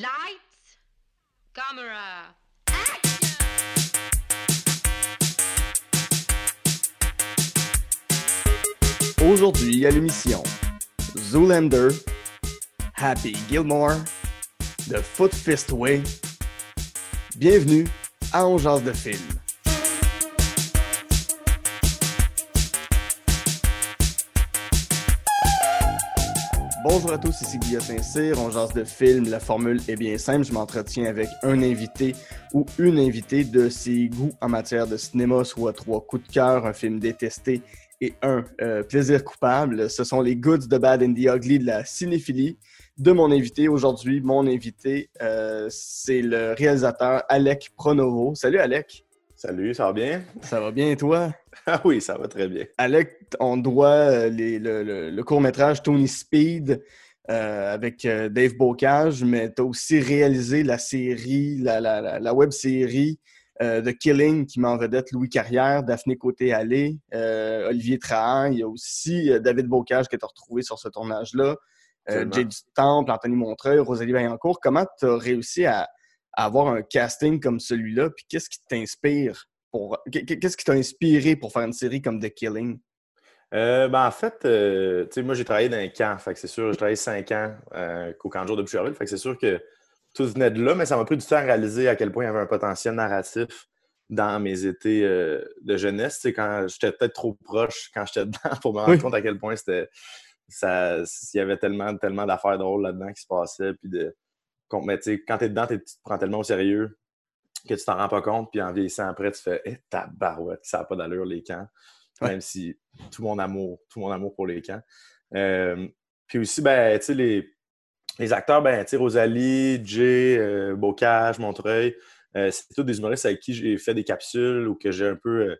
Lights, camera, Aujourd'hui à l'émission Zoolander, Happy Gilmore, The Foot Fist Way. Bienvenue à On Jase de film. Bonjour à tous, ici Guillaume Saint-Cyr, on jase de film. La formule est bien simple, je m'entretiens avec un invité ou une invitée de ses goûts en matière de cinéma, soit trois coups de cœur, un film détesté et un euh, plaisir coupable. Ce sont les goods de Bad and the Ugly de la cinéphilie de mon invité. Aujourd'hui, mon invité, euh, c'est le réalisateur Alec Pronovo. Salut Alec. Salut, ça va bien? Ça va bien et toi? Ah oui, ça va très bien. Alec, on doit euh, les- le, le- le court-métrage Tony Speed euh, avec euh, Dave Bocage, mais tu as aussi réalisé la série, la, la, la, la web série euh, The Killing qui met en vedette Louis Carrière, Daphné Côté-Allé, euh, Olivier Trahan. Il y a aussi David Bocage qui est retrouvé sur ce tournage-là. Jay du Temple, Anthony Montreuil, Rosalie Vaillancourt. Comment tu as réussi à, à avoir un casting comme celui-là? Puis qu'est-ce qui t'inspire pour. Qu'est-ce qui t'a inspiré pour faire une série comme The Killing? Euh, ben, en fait, euh, tu sais, moi, j'ai travaillé dans un camp. Fait que c'est sûr, j'ai travaillé cinq ans euh, au camp de jour de Boucherville. Fait que c'est sûr que tout venait de là, mais ça m'a pris du temps à réaliser à quel point il y avait un potentiel narratif dans mes étés de jeunesse. Tu sais, quand j'étais peut-être trop proche quand j'étais dedans pour me rendre Oui. compte à quel point c'était. Ça, il y avait tellement, tellement d'affaires drôles là-dedans qui se passaient. Puis de, mais tu sais, quand t'es dedans, t'es- tu te prends tellement au sérieux que tu t'en rends pas compte. Puis en vieillissant après, tu fais Eh, tabarouette, ça n'a pas d'allure les camps. Ouais. Même si tout mon amour, tout mon amour pour les camps. Euh, puis aussi, ben, tu sais, les, les acteurs, ben, tu sais, Rosalie, Jay, euh, Bocage, Montreuil, euh, c'est tous des humoristes avec qui j'ai fait des capsules ou que j'ai un peu.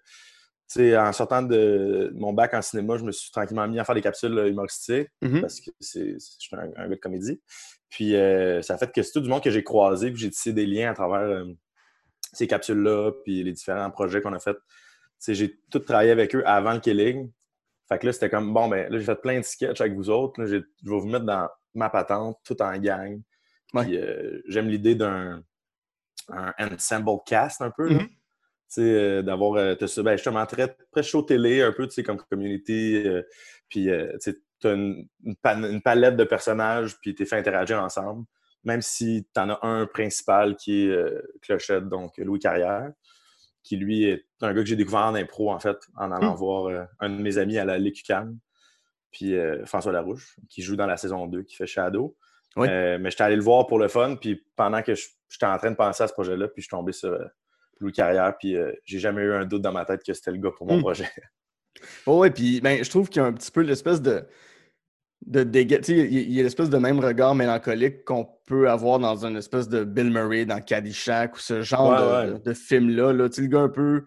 tu en sortant de mon bac en cinéma, je me suis tranquillement mis à faire des capsules humoristiques Mhm. parce que c'est, c'est- je suis un, un gars de comédie. Puis euh, ça a fait que c'est tout du monde que j'ai croisé, puis j'ai tissé des liens à travers euh, ces capsules-là, puis les différents projets qu'on a fait. J'ai tout travaillé avec eux avant le Killing. Fait que là, c'était comme, bon, ben là, j'ai fait plein de sketchs avec vous autres. Là, je vais vous mettre dans ma patente, tout en gang. Ouais. Puis euh, j'aime l'idée d'un un ensemble cast un peu. Tu sais, euh, d'avoir, euh, ben, justement, très, très show télé, un peu, tu sais, comme community. puis, tu sais, t'as une, une, palette de personnages, puis t'es fait interagir ensemble. Même si t'en as un principal qui est euh, Clochette, donc Louis Carrière, qui lui est un gars que j'ai découvert en impro, en fait, en allant Mm. voir euh, un de mes amis à la Lécucam, puis euh, François Larouche, qui joue dans la saison 2, qui fait Shadow. Oui. Mais j'étais allé le voir pour le fun, puis pendant que j'étais en train de penser à ce projet-là, puis je suis tombé sur Louis Carrière, puis j'ai jamais eu un doute dans ma tête que c'était le gars pour mon Mm. projet. Oh, ouais, puis ben, je trouve qu'il y a un petit peu l'espèce de. De sais, il y a- il y a l'espèce de même regard mélancolique qu'on peut avoir dans une espèce de Bill Murray dans Caddyshack ou ce genre Ouais, de, ouais. de- de film-là. Là. Le gars un peu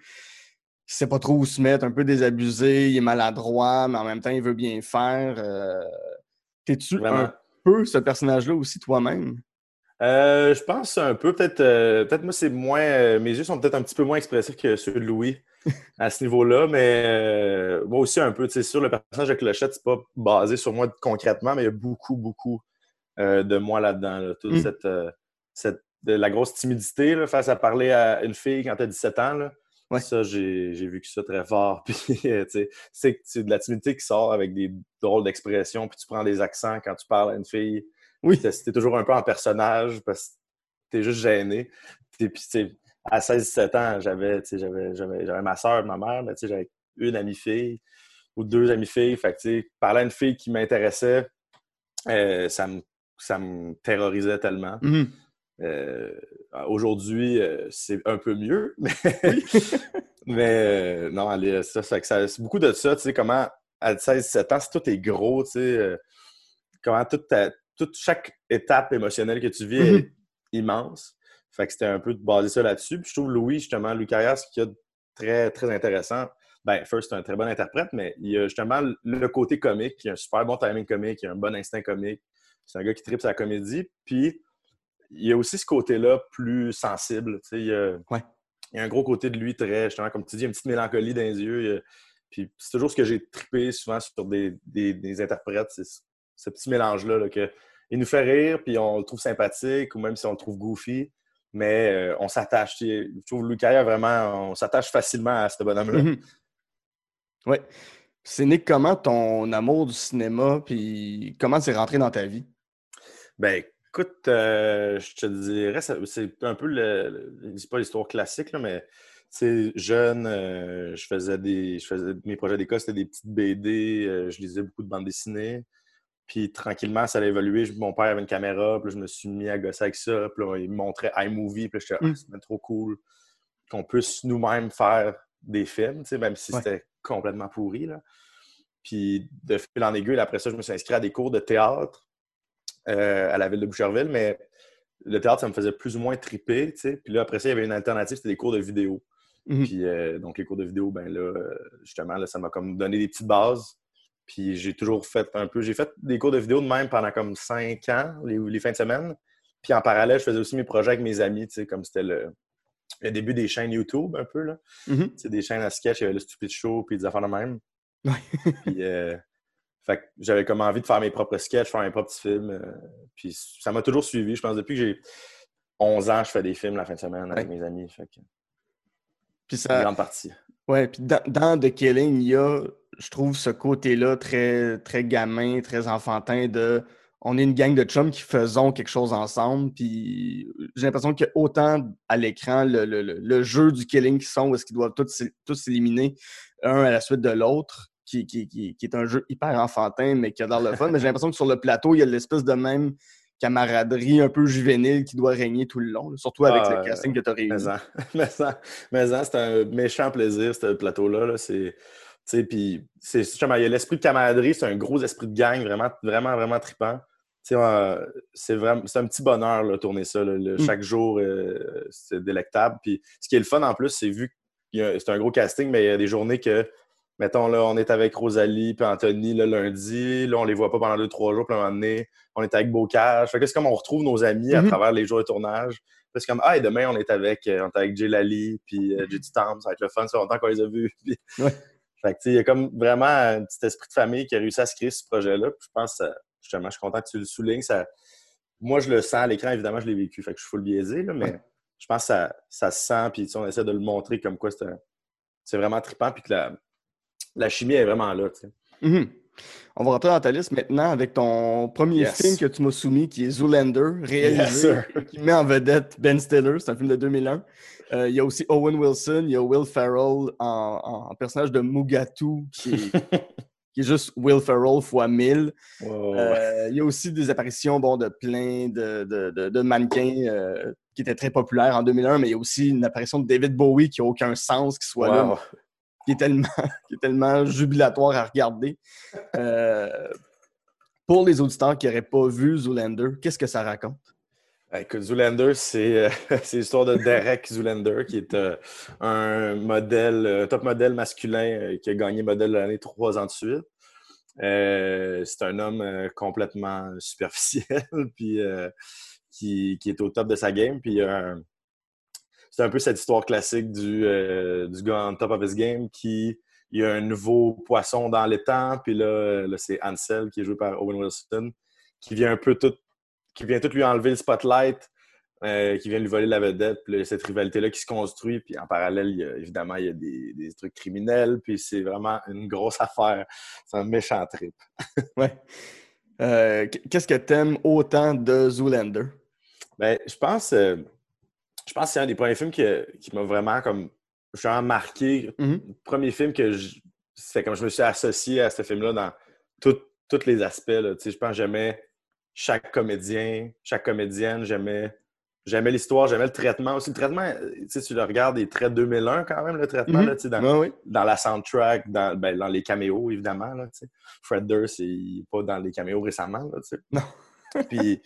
qui sait pas trop où se mettre, un peu désabusé, il est maladroit, mais en même temps, il veut bien faire. euh, T'es-tu un peu ce personnage-là aussi toi-même? Euh, je pense un peu, peut-être, euh, peut-être moi, c'est moins. mes yeux sont peut-être un petit peu moins expressifs que ceux de Louis à ce niveau-là, mais euh, moi aussi un peu. Tu sais, sûr, le personnage de Clochette, c'est pas basé sur moi concrètement, mais il y a beaucoup, beaucoup euh, de moi là-dedans. là. Toute Mm. cette, euh, cette- de la grosse timidité là, face à parler à une fille quand tu as 17 ans. Là. Ouais. Ça, j'ai vécu ça très fort. Puis, tu sais, c'est de la timidité qui sort avec des drôles d'expressions, puis tu prends des accents quand tu parles à une fille. Oui. T'es toujours un peu en personnage parce que t'es juste gêné. Puis, à 16-17 ans, j'avais tu sais, j'avais j'avais- ma soeur, ma mère, mais tu sais, j'avais une amie fille ou deux amies filles. Fait que, parler à une fille qui m'intéressait, euh, ça, me, ça me terrorisait tellement. Mhm. Euh, Aujourd'hui, euh, c'est un peu mieux, mais, mais non, allez, ça, ça, ça- c'est beaucoup de ça, tu sais, comment à 16-17 ans, si tout est gros, tu sais, comment toute, ta- toute chaque étape émotionnelle que tu vis Mhm. est immense. Fait que c'était un peu de baser ça là-dessus. Puis je trouve Louis, justement, Louis Carrière, ce qu'il y a de très, très intéressant, ben, first, c'est un très bon interprète, mais il y a justement le côté comique, il a un super bon timing comique, il a un bon instinct comique. C'est un gars qui tripe sa comédie. Puis il y a aussi ce côté-là plus sensible. tu sais, Il y, a, Ouais. il y a un gros côté de lui très, justement, comme tu dis, une petite mélancolie dans les yeux. a- puis c'est toujours ce que j'ai trippé souvent sur des, des- des interprètes, c'est ce- ce petit mélange-là. là, que il nous fait rire, puis on le trouve sympathique, ou même si on le trouve goofy, mais euh, on s'attache. Je trouve Louis Carrière, vraiment, on s'attache facilement à ce bonhomme-là. Mhm. Oui. C'est Nick, comment ton amour du cinéma, puis comment c'est rentré dans ta vie? Ben, écoute, euh, je te dirais, c'est un peu le. c'est pas l'histoire classique, là, mais jeune, euh, je faisais des. Je faisais mes projets d'école, c'était des petites BD, je lisais beaucoup de bandes dessinées. Puis tranquillement, ça a évolué. Mon père avait une caméra, puis je me suis mis à gosser avec ça. Puis là, il me montrait iMovie, puis j'étais, ah, mm. c'est trop cool qu'on puisse nous-mêmes faire des films, même si c'était complètement pourri. Là. Puis de fil en aiguille, après ça, je me suis inscrit à des cours de théâtre euh, à la ville de Boucherville, mais le théâtre, ça me faisait plus ou moins triper. Puis là, après ça, il y avait une alternative, c'était des cours de vidéo. Mhm. Puis euh, donc, les cours de vidéo, ben là, justement, là, ça m'a comme donné des petites bases. Puis j'ai toujours fait un peu. J'ai fait des cours de vidéo de même pendant comme cinq ans, les, fins de semaine. Puis en parallèle, je faisais aussi mes projets avec mes amis, tu sais, comme c'était le, début des chaînes YouTube un peu. là. Mhm. Des chaînes à sketch, il y avait le Stupid Show, puis des affaires de même. puis, euh, fait j'avais comme envie de faire mes propres sketchs, faire mes propres films. Euh, puis ça m'a toujours suivi. Je pense depuis que j'ai 11 ans, je fais des films la fin de semaine avec mes amis. Fait puis ça... Une grande partie. Ouais, puis dans, The Killing, il y a, je trouve, ce côté-là très, très gamin, très enfantin de on est une gang de chums qui faisons quelque chose ensemble. Puis j'ai l'impression que autant à l'écran, le, jeu du killing qui sont, où est-ce qu'ils doivent tous, tous s'éliminer un à la suite de l'autre, qui, qui, est un jeu hyper enfantin, mais qui a l'air le fun. mais j'ai l'impression que sur le plateau, il y a l'espèce de même camaraderie un peu juvénile qui doit régner tout le long, surtout avec le ah, casting que tu as réussi. Mais ça, mais c'est un méchant plaisir, ce plateau-là. -là, c'est. Puis, il y a l'esprit de camaraderie, c'est un gros esprit de gang, vraiment, vraiment, vraiment trippant. Euh, c'est vraiment c'est un petit bonheur de tourner ça. Mm. Chaque jour, euh, c'est délectable. Puis ce qui est le fun en plus, c'est vu que c'est un gros casting, mais il y a des journées que mettons, là, on est avec Rosalie puis Anthony le lundi. Là, on les voit pas pendant deux, trois jours. Puis à un moment donné, on est avec Bocage. Fait que c'est comme on retrouve nos amis à mm-hmm. travers les jours de tournage. C'est comme, ah, et demain, on est avec, euh, on est avec Jay Lally puis Judy Tom. Ça va être le fun. Ça fait longtemps qu'on les a vus. Fait que, il y a comme vraiment un petit esprit de famille qui a réussi à se créer ce projet-là. je pense, justement, je suis content que tu le soulignes. Ça... Moi, je le sens à l'écran, évidemment, je l'ai vécu. Fait que je suis full biaisé, là, mais je pense que ça, ça se sent. Puis on essaie de le montrer comme quoi c'est vraiment trippant. Puis que la, la chimie est vraiment là. Mhm. On va rentrer dans ta liste maintenant avec ton premier film que tu m'as soumis, qui est Zoolander, réalisé, qui met en vedette Ben Stiller. C'est un film de 2001. Euh, il y a aussi Owen Wilson, il y a Will Ferrell en, personnage de Mugatu, qui est, juste Will Ferrell fois 1000. Euh, il y a aussi des apparitions bon, de plein de, mannequins euh, qui étaient très populaires en 2001, mais il y a aussi une apparition de David Bowie qui n'a aucun sens qui soit là qui est tellement, qui est tellement jubilatoire à regarder. Euh, pour les auditeurs qui n'auraient pas vu Zoolander, qu'est-ce que ça raconte? Ben, écoute, Zoolander, c'est euh, l'histoire de Derek Zoolander, qui est euh, un modèle, top modèle masculin qui a gagné modèle l'année trois ans de suite. c'est un homme complètement superficiel, puis qui, qui, est au top de sa game. Puis c'est un peu cette histoire classique du, euh, du gars en top of his game qui il y a un nouveau poisson dans l'étang, puis là, c'est Ansel qui est joué par Owen Wilson, qui vient un peu tout, qui vient tout lui enlever le spotlight, euh, qui vient lui voler la vedette, puis cette rivalité-là qui se construit, puis en parallèle, évidemment, il y a des, trucs criminels, puis c'est vraiment une grosse affaire. C'est un méchant trip. ouais. Euh, qu'est-ce que t'aimes autant de Zoolander? Ben, je pense je pense que c'est un des premiers films qui, m'a vraiment comme vraiment marqué. Le premier film que je, c'est comme je me suis associé à ce film-là dans tous les aspects. Je pense que j'aimais chaque comédien, chaque comédienne, j'aimais j'aimais l'histoire, j'aimais le traitement aussi. Le traitement, tu le regardes, il est très 2001 quand même, le traitement, mm-hmm. dans, dans, la soundtrack, dans, ben, dans, les caméos, évidemment. Là, Fred Durst, il n'est pas dans les caméos récemment. Là, non. Puis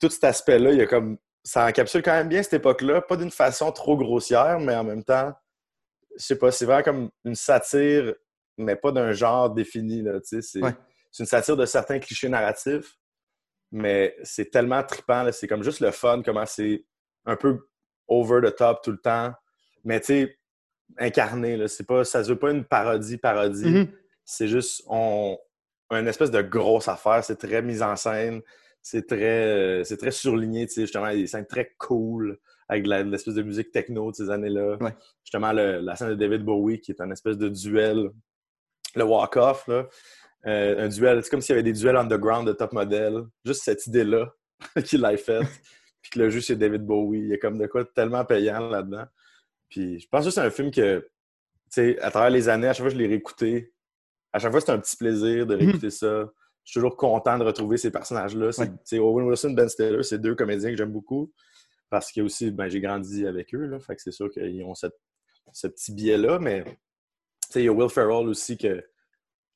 tout cet aspect-là, il y a comme ça encapsule quand même bien cette époque-là, pas d'une façon trop grossière, mais en même temps, je sais pas, c'est vraiment comme une satire, mais pas d'un genre défini. C'est une satire de certains clichés narratifs, mais c'est tellement trippant. C'est comme juste le fun, comment c'est un peu over the top tout le temps, mais tu sais, incarné. Là, pas, ça se veut pas une parodie, parodie. Mm-hmm. C'est juste on, une espèce de grosse affaire. C'est très mise en scène c'est très, c'est très surligné, tu sais, justement, il y a des scènes très cool avec l'espèce de musique techno de ces années-là. Justement, la scène de David Bowie qui est un espèce de duel, le walk-off, là. Euh, un duel, c'est comme s'il y avait des duels underground de top model. Juste cette idée-là qu'il l'a faite. puis que le jeu, c'est David Bowie. Il y a comme de quoi tellement payant là-dedans. Puis je pense que c'est un film que, tu sais, à travers les années, à chaque fois que je l'ai réécouté, à chaque fois, c'est un petit plaisir de mhm. réécouter ça. Je suis toujours content de retrouver ces personnages-là. C'est Owen Wilson, Ben Stiller, c'est deux comédiens que j'aime beaucoup. Parce que aussi, ben, j'ai grandi avec eux. Là, fait que c'est sûr qu'ils ont ce petit biais-là. Mais il y a Will Ferrell aussi que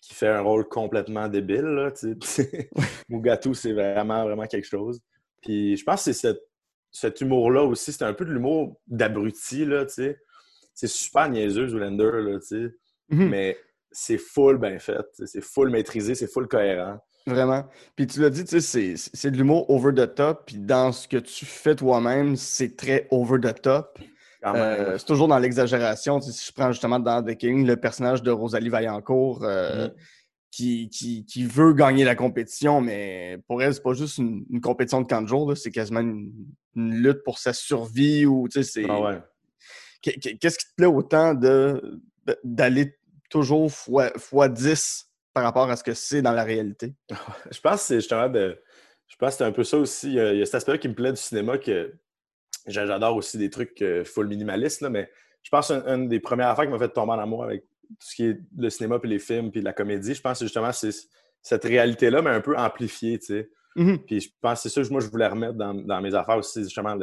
qui fait un rôle complètement débile. Là, Mugatu, c'est vraiment, vraiment quelque chose. Puis je pense que c'est cet humour-là aussi, c'est un peu de l'humour d'abruti, là, tu sais. C'est super niaiseux, Zoolander, là, tu sais. Mhm. Mais c'est full bien fait. C'est full maîtrisé, c'est full cohérent. Vraiment. Puis tu l'as dit, tu sais, c'est de l'humour over the top. Puis dans ce que tu fais toi-même, c'est très over the top. Euh, c'est toujours dans l'exagération. Si je prends justement dans The King le personnage de Rosalie Vaillancourt euh, mm. qui, qui, veut gagner la compétition, mais pour elle, c'est pas juste une, compétition de 40 jours, c'est quasiment une, lutte pour sa survie. Ou, ah Qu'est-ce qui te plaît autant d'aller toujours fois, fois 10 par rapport à ce que c'est dans la réalité? je pense que c'est justement de. Je pense que c'est un peu ça aussi. Il y a, il y a cet aspect qui me plaît du cinéma que J'adore aussi des trucs euh, full minimalistes, mais je pense qu'une des premières affaires qui m'a fait tomber en amour avec tout ce qui est le cinéma, puis les films, puis la comédie, je pense que justement c'est cette réalité-là, mais un peu amplifiée, tu sais. Mm-hmm. Puis je pense que c'est ça que moi je voulais remettre dans, mes affaires aussi, justement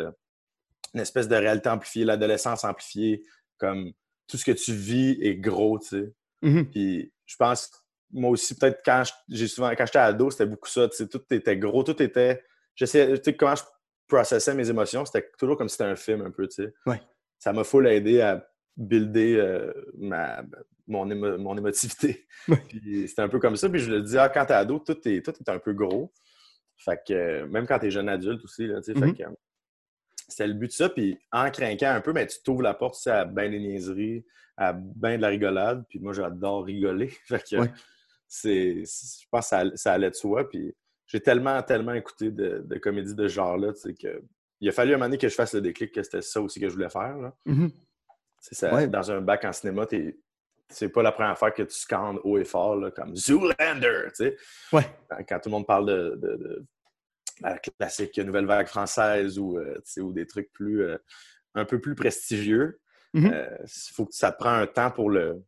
une espèce de réalité amplifiée, l'adolescence amplifiée, comme tout ce que tu vis est gros, tu sais. Mm-hmm. Puis je pense, moi aussi, peut-être quand j'ai souvent, quand j'étais ado, c'était beaucoup ça, tu sais, tout était gros, tout était. Je sais, tu sais, comment je processais mes émotions, c'était toujours comme si c'était un film un peu, tu sais. Ouais. Ça m'a full aidé à builder euh, ma, mon, mon émotivité. c'était un peu comme ça. Puis je le dis, ah, quand t'es ado, tout est, tout est un peu gros. Fait que même quand t'es jeune adulte aussi, là, tu sais, fait mm-hmm. que c'était le but de ça. Puis en craquant un peu, ben, tu t'ouvres la porte à bien des niaiseries, à bien de la rigolade. Puis moi, j'adore rigoler. fait que c'est, je pense que ça, ça allait de soi. Puis j'ai tellement, tellement écouté de, de comédies de ce genre-là, tu sais, que il a fallu un moment donné que je fasse le déclic que c'était ça aussi que je voulais faire. Là. Mm-hmm. ça, Dans un bac en cinéma, c'est pas la première fois que tu scandes haut et fort, là, comme Zoolander, tu sais. Ouais. Quand, tout le monde parle de, de, la classique Nouvelle Vague française ou, euh, ou des trucs plus, euh, un peu plus prestigieux, il mm-hmm. euh, faut que ça te prend un temps pour le,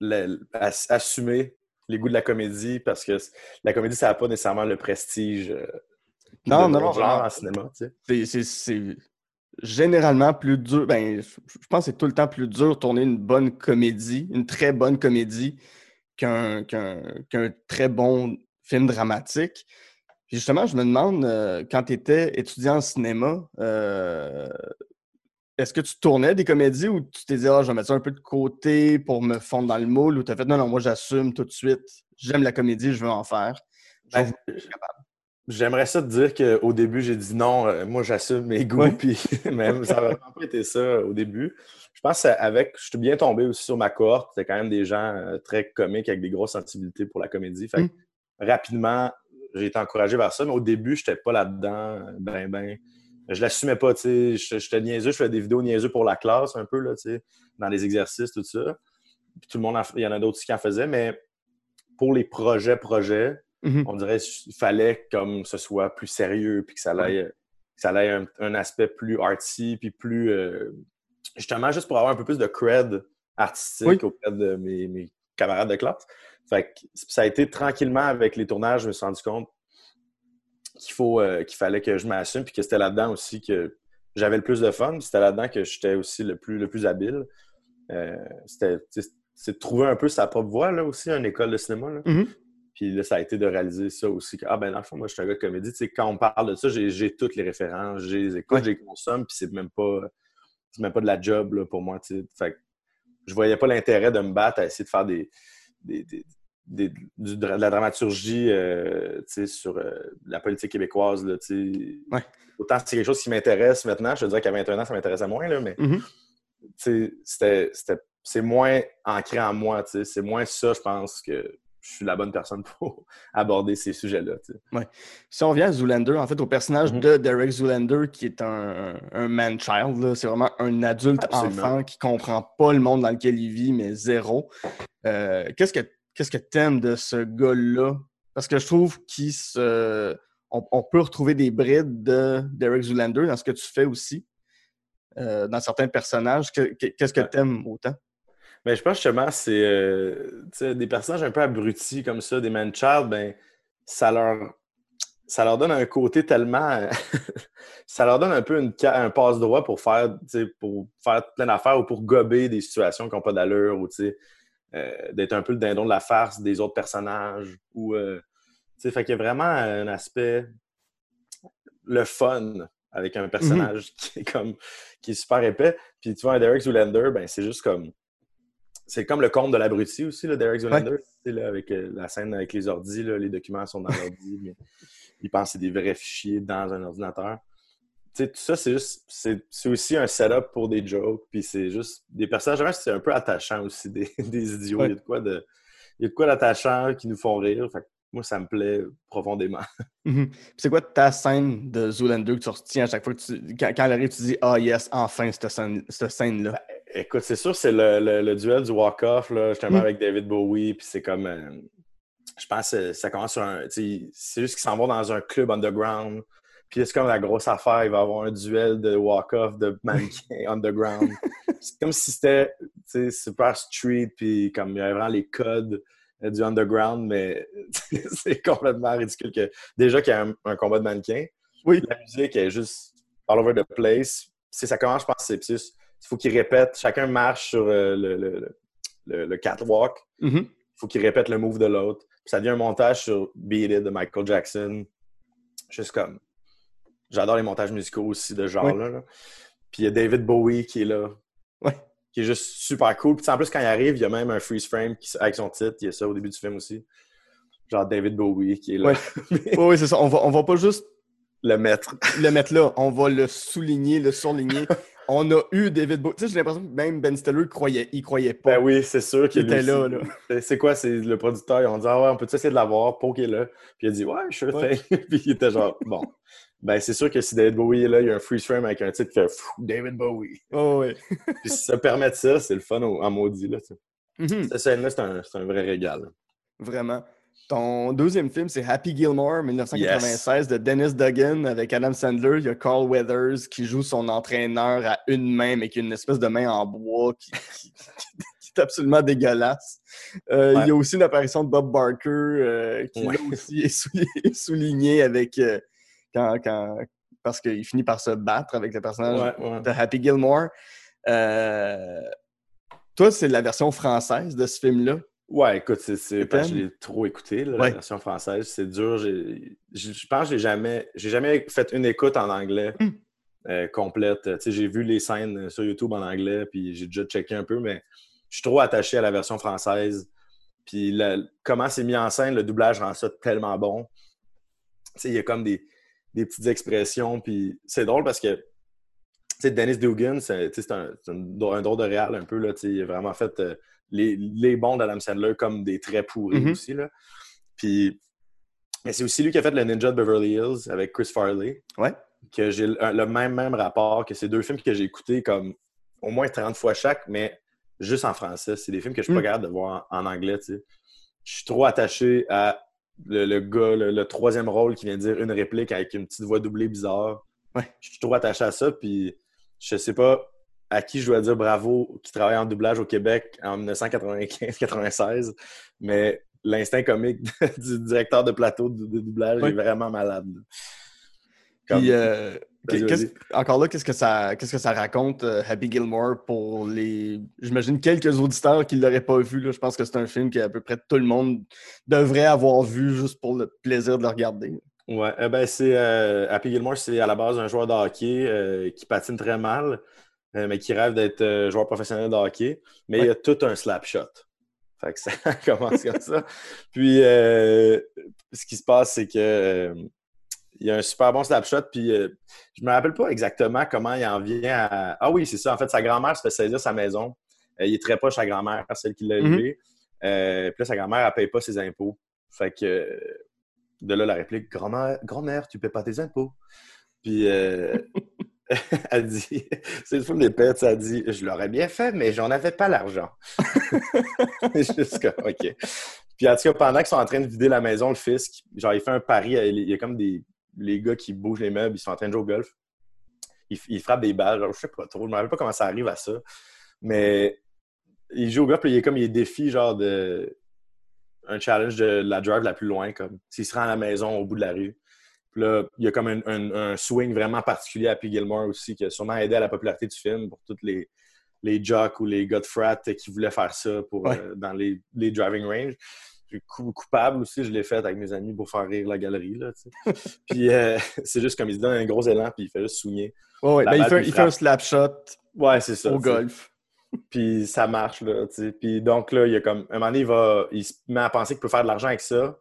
le assumer les goûts de la comédie parce que la comédie, ça n'a pas nécessairement le prestige non, non, non, genre en cinéma. C'est généralement plus dur. Ben, je pense que c'est tout le temps plus dur de tourner une bonne comédie, une très bonne comédie, qu'un très bon film dramatique. Justement, je me demande, euh, quand tu étais étudiant en cinéma, euh, est-ce que tu tournais des comédies ou tu t'es dit, ah, je vais mettre ça un peu de côté pour me fondre dans le moule ou tu as fait, non, non, moi, j'assume tout de suite, j'aime la comédie, je veux en faire. Ben, j'aimerais ça te dire qu'au début, j'ai dit non, euh, moi, j'assume mes goûts, puis même, ça n'a pas été ça au début. Je pense qu'avec, je suis bien tombé aussi sur ma cohorte, c'était quand même des gens très comiques avec des grosses sensibilités pour la comédie. Fait mm. rapidement, j'ai été encouragé vers ça, mais au début, je n'étais pas là-dedans, ben, ben je l'assumais pas, tu sais. J'étais niaiseux, je faisais des vidéos niaiseux pour la classe un peu, là, tu sais, dans les exercices, tout ça. Puis tout le monde, il y en a d'autres qui en faisaient, mais pour les projets, projets, mm-hmm. on dirait qu'il fallait comme ce soit plus sérieux, puis que ça ait, ça un, aspect plus artsy, puis plus. Euh, justement, juste pour avoir un peu plus de cred artistique auprès de mes, mes, camarades de classe. Fait que ça a été tranquillement avec les tournages, je me suis rendu compte qu'il faut euh, qu'il fallait que je m'assume puis que c'était là-dedans aussi que j'avais le plus de fun c'était là-dedans que j'étais aussi le plus le plus habile euh, c'était c'est de trouver un peu sa propre voie là aussi une école de cinéma là. Mm-hmm. puis là ça a été de réaliser ça aussi que, ah ben dans le fond moi je suis un gars de comédie tu sais quand on parle de ça j'ai toutes les références j'ai les écoute j'ai consomme puis c'est même pas c'est même pas de la job là, pour moi tu sais fait je voyais pas l'intérêt de me battre à essayer de faire des, des de la dramaturgie euh, sur euh, la politique québécoise. Là, ouais. Autant c'est quelque chose qui m'intéresse maintenant, je te dirais qu'à 21 ans, ça m'intéressait moins, là, mais mm-hmm. c'est moins ancré en moi. C'est moins ça, je pense, que, je suis la bonne personne pour aborder ces sujets-là. Ouais. Si on vient à Zoolander, en fait, au personnage Mhm. de Derek Zoolander, qui est un, un man-child, c'est vraiment un adulte Absolument. enfant qui comprend pas le monde dans lequel il vit, mais zéro. Euh, qu'est-ce que qu'est-ce que t'aimes de ce gars-là? Parce que je trouve qu'il se. On, peut retrouver des brides de Derek Zoolander dans ce que tu fais aussi. euh, dans certains personnages. Que- que- Qu'est-ce que t'aimes autant? Mais je pense justement, c'est euh, des personnages un peu abrutis comme ça, des man-child, ben, ça leur, ça leur donne un côté tellement. ça leur donne un peu une, un passe-droit pour faire, pour faire plein d'affaires ou pour gober des situations qui n'ont pas d'allure ou euh, d'être un peu le dindon de la farce des autres personnages. Ou, euh, fait qu'il y a vraiment un aspect. le fun avec un personnage qui est comme qui est super épais. Puis tu vois, un Derek Zoolander, ben, c'est juste comme. C'est comme le conte de l'abruti aussi, là, Derek Zoolander, tu sais, là, avec euh, la scène avec les ordis, là, les documents sont dans l'ordi, mais il pense que c'est des vrais fichiers dans un ordinateur. Tu sais, tout ça, c'est juste. C'est aussi un setup pour des jokes, puis c'est juste. Des personnages, c'est un peu attachant aussi, des, des idiots. Ouais. Il y a de quoi de. Il y a de quoi d'attachant qui nous font rire. Fait que moi, ça me plaît profondément. Mhm. Puis C'est quoi ta scène de Zoolander que tu retiens à chaque fois que tu. Quand, quand elle arrive, tu dis Ah yes, enfin cette scène- cette scène-là? Écoute, c'est sûr, c'est le, le- le duel du walk-off, là, justement, Mm. avec David Bowie, puis c'est comme... euh, je pense que ça commence sur un... C'est juste qu'ils s'en vont dans un club underground, puis c'est comme la grosse affaire, il va y avoir un duel de walk-off de mannequins underground. C'est comme si c'était, super street, puis comme il y avait vraiment les codes euh, du underground, mais c'est complètement ridicule que... Déjà qu'il y a un, un combat de mannequins, Oui. la musique est juste all over the place. Ça commence, je pense, c'est plus il faut qu'ils répètent, chacun marche sur euh, le, le- le- le catwalk, Mhm. il faut qu'ils répètent le move de l'autre. Puis ça devient un montage sur Beat It de Michael Jackson. Juste comme. J'adore les montages musicaux aussi de ce genre-là. là. Puis il y a David Bowie qui est là, Ouais. qui est juste super cool. Puis en plus, quand il arrive, il y a même un freeze frame qui- avec son titre. Il y a ça au début du film aussi. Genre David Bowie qui est là. Ouais. Oui, oui, c'est ça. On va, on va pas juste le maître. le mettre là, on va le souligner, le surligner. On a eu David Bowie. Tu sais, j'ai l'impression que même Ben Stiller croyait, il croyait pas. Ben oui, c'est sûr qu'il Il était là, là. C'est- quoi? C'est le producteur? Ils ont dit Ah ouais, on peut essayer de l'avoir, Poke est là. Puis il a dit Ouais, sure Ouais. thing. Puis il était genre Bon. Ben c'est sûr que si David Bowie est là, il y a un freeze frame avec un titre qui fait David Bowie. Oh, ouais. Puis si ça permet de ça, c'est le fun en maudit. Là, tu sais. Mhm. Cette scène-là, c'est un, c'est un vrai régal. Vraiment. Ton deuxième film, c'est Happy Gilmore, 1996, de Dennis Duggan avec Adam Sandler. Il y a Carl Weathers qui joue son entraîneur à une main, mais qui a une espèce de main en bois qui, qui- qui est absolument dégueulasse. Euh, Ouais. Il y a aussi une apparition de Bob Barker euh, qui Ouais. là aussi est souligné, souligné avec euh, quand, quand- parce qu'il finit par se battre avec le personnage Ouais, de Happy Gilmore. Toi, c'est la version française de ce film-là? Ouais, écoute, c'est, parce que je l'ai trop écouté, là, Ouais. la version française. C'est dur. Je pense que j'ai jamais, j'ai jamais fait une écoute en anglais Hmm. euh, complète. J'ai vu les scènes sur YouTube en anglais, puis j'ai déjà checké un peu, mais je suis trop attaché à la version française. Puis la- comment c'est mis en scène, le doublage rend ça tellement bon. Il y a comme des, des petites expressions, puis c'est drôle parce que Dennis Dugan, c'est un, un, un drôle de réal un peu. Là, tu sais, il a vraiment fait euh, les, les bons d'Adam Sandler comme des traits pourris Mhm. aussi. Là. Puis, mais c'est aussi lui qui a fait le Ninja de Beverly Hills avec Chris Farley. Ouais. Que j'ai le, même, même rapport que ces deux films que j'ai écoutés comme au moins 30 fois chaque, mais juste en français. C'est des films que je suis pas Mm. capable de voir en, en anglais. tu sais. Je suis trop attaché à le, le gars, le, le troisième rôle qui vient dire une réplique avec une petite voix doublée bizarre. Ouais. Je suis trop attaché à ça, puis je sais pas à qui je dois dire bravo qui travaille en doublage au Québec en 1995-96, mais l'instinct comique du directeur de plateau de, de doublage Oui. est vraiment malade. Comme- Puis, euh, vas-y. encore là, qu'est-ce que ça, qu'est-ce que ça raconte, euh, Happy Gilmore, pour les, j'imagine, quelques auditeurs qui ne l'auraient pas vu. là. Je pense que c'est un film que à peu près tout le monde devrait avoir vu juste pour le plaisir de le regarder. Ouais, eh ben c'est euh, Happy Gilmore, c'est à la base un joueur de hockey qui patine très mal, mais qui rêve d'être euh, joueur professionnel de hockey. Mais il y a tout un slap shot. Fait que ça commence comme ça. Puis euh, ce qui se passe, c'est que euh, il y a un super bon slap shot. Puis euh, je me rappelle pas exactement comment il en vient à. Ah oui, c'est ça. En fait, sa grand-mère se fait saisir sa maison. Euh, il est très proche sa grand-mère, celle qui l'a Mhm. élevé. Euh, puis là, sa grand-mère, elle paye pas ses impôts. Fait que de là, la réplique Grand-mère, grand-mère tu paies pas tes impôts. Puis euh, elle dit C'est le film des pets, elle dit Je l'aurais bien fait, mais j'en avais pas l'argent. Comme, OK. Puis en tout cas, pendant qu'ils sont en train de vider la maison, le fisc, genre, il fait un pari. Il y a comme des les gars qui bougent les meubles, ils sont en train de jouer au golf. Ils, frappent des balles. Genre, je sais pas trop. Je me rappelle pas comment ça arrive à ça. Mais il joue au golf, puis il est comme il défie genre de un challenge de la drive la plus loin, comme s'il se rend à la maison au bout de la rue. Puis là, il y a comme un, swing vraiment particulier à P. Gilmore aussi, qui a sûrement aidé à la popularité du film pour tous les, les jocks ou les gars qui voulaient faire ça pour, euh, dans les, les, driving ranges. Coupable aussi, je l'ai fait avec mes amis pour faire rire la galerie. Là, puis euh, c'est juste comme il se donne un gros élan, puis il fait juste swinguer. Ouais, ben, il, fait, il fait, un slap shot ouais, c'est ça, au golf. Puis ça marche, là. Puis donc, là, il y a comme... Un moment donné, il, va... il se met à penser qu'il peut faire de l'argent avec ça.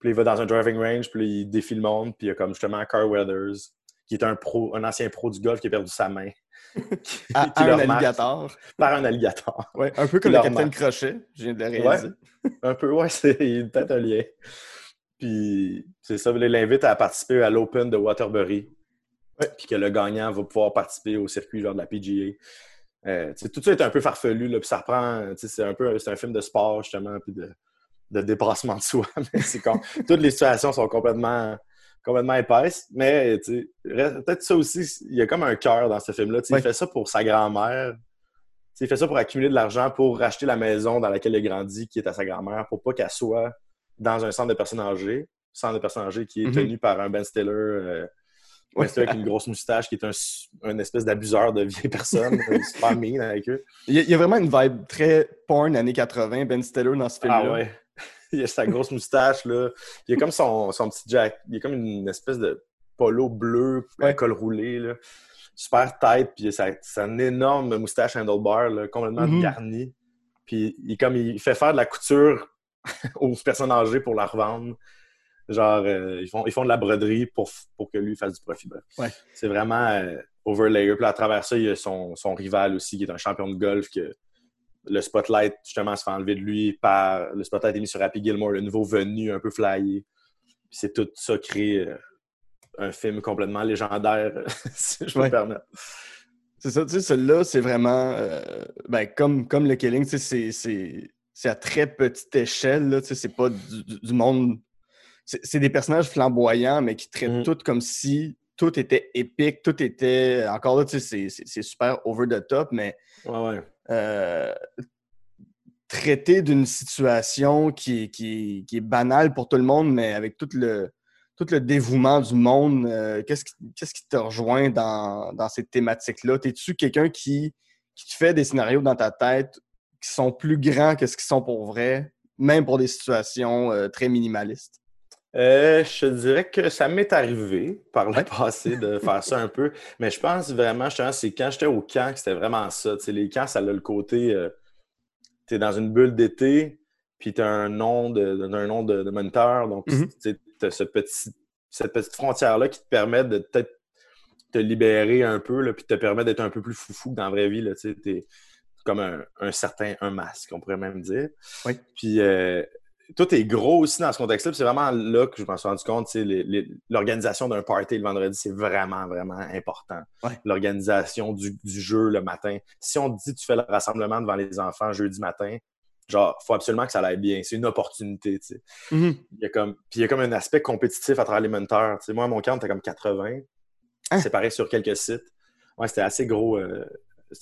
Puis il va dans un driving range, puis il défie le monde. Puis il y a comme justement Carl Weathers, qui est un pro, un ancien pro du golf qui a perdu sa main. à, un alligator. Par un alligator. Ouais, un peu comme le capitaine Crochet, je viens de le réaliser. un peu, ouais, c'est peut-être un lien. Puis c'est ça, il l'invite à participer à l'Open de Waterbury. Puis que le gagnant va pouvoir participer au circuit genre de la PGA. Euh, tout ça est un peu farfelu, là, puis ça reprend, c'est un peu un film de sport, justement, puis de, de dépassement de soi. Mais c'est toutes les situations sont complètement, complètement épaisses. Mais peut-être ça aussi, il y a comme un cœur dans ce film-là. Il fait ça pour sa grand-mère. Il fait ça pour accumuler de l'argent pour racheter la maison dans laquelle il a grandi, qui est à sa grand-mère, pour pas qu'elle soit dans un centre de personnes âgées, centre de personnes âgées qui est mm-hmm. tenu par un Ben Stiller. Euh, c'est avec une grosse moustache qui est un, espèce d'abuseur de vieilles personnes. super mean avec eux. Il y, a, vraiment une vibe très porn années 80, Ben Stiller dans ce film-là. Ah ouais. Il a sa grosse moustache, là. Il a comme son, son petit jack. Il a comme une espèce de polo bleu, un col roulé, là. Super tête, puis c'est une énorme moustache handlebar, là, complètement mm garnie. Puis il, comme, il fait faire de la couture aux personnes âgées pour la revendre. Genre, euh, ils, font, ils font de la broderie pour, pour que lui fasse du profit. Ouais. C'est vraiment euh, overlayer. Puis à travers ça, il y a son, son, rival aussi, qui est un champion de golf, que le spotlight, justement, se fait enlever de lui par. Le spotlight est mis sur Happy Gilmore, le nouveau venu, un peu flyé. C'est tout ça crée euh, un film complètement légendaire, si je me permettre. C'est ça, tu sais, celui-là, c'est vraiment. ben, comme, comme le Killing, tu sais, c'est à très petite échelle, là, tu sais, c'est pas du, du monde c'est des personnages flamboyants, mais qui traitent mm. tout comme si tout était épique, tout était. Encore là, tu sais, c'est super over the top, mais. Ouais, euh, traité d'une situation qui, qui, est banale pour tout le monde, mais avec tout le, tout le dévouement du monde, euh, qu'est-ce qui, te rejoint dans, dans ces thématiques-là? Es-tu quelqu'un qui, qui te fait des scénarios dans ta tête qui sont plus grands que ce qu'ils sont pour vrai, même pour des situations euh, très minimalistes? Euh, je dirais que ça m'est arrivé par le passé de faire ça un peu, mais je pense vraiment, c'est quand j'étais au camp que c'était vraiment ça. les camps, ça a le côté, euh, tu es dans une bulle d'été, puis tu as un nom de, nom de, moniteur, donc mm-hmm. tu as ce petit, cette petite frontière-là qui te permet de peut-être te libérer un peu, là, puis te permet d'être un peu plus foufou que dans la vraie vie. Tu es comme un, certain un masque, on pourrait même dire. Oui. Puis euh, tout est gros aussi dans ce contexte-là. C'est vraiment là que je m'en suis rendu compte. L'organisation d'un party le vendredi, c'est vraiment, vraiment important. L'organisation du, jeu le matin. Si on dit tu fais le rassemblement devant les enfants jeudi matin, genre, faut absolument que ça aille bien. C'est une opportunité. Mm-hmm. il, y a comme, puis il y a comme un aspect compétitif à travers les moniteurs. moi, mon camp, était comme 80. Hein? Séparé sur quelques sites. Ouais, c'était assez gros. Euh,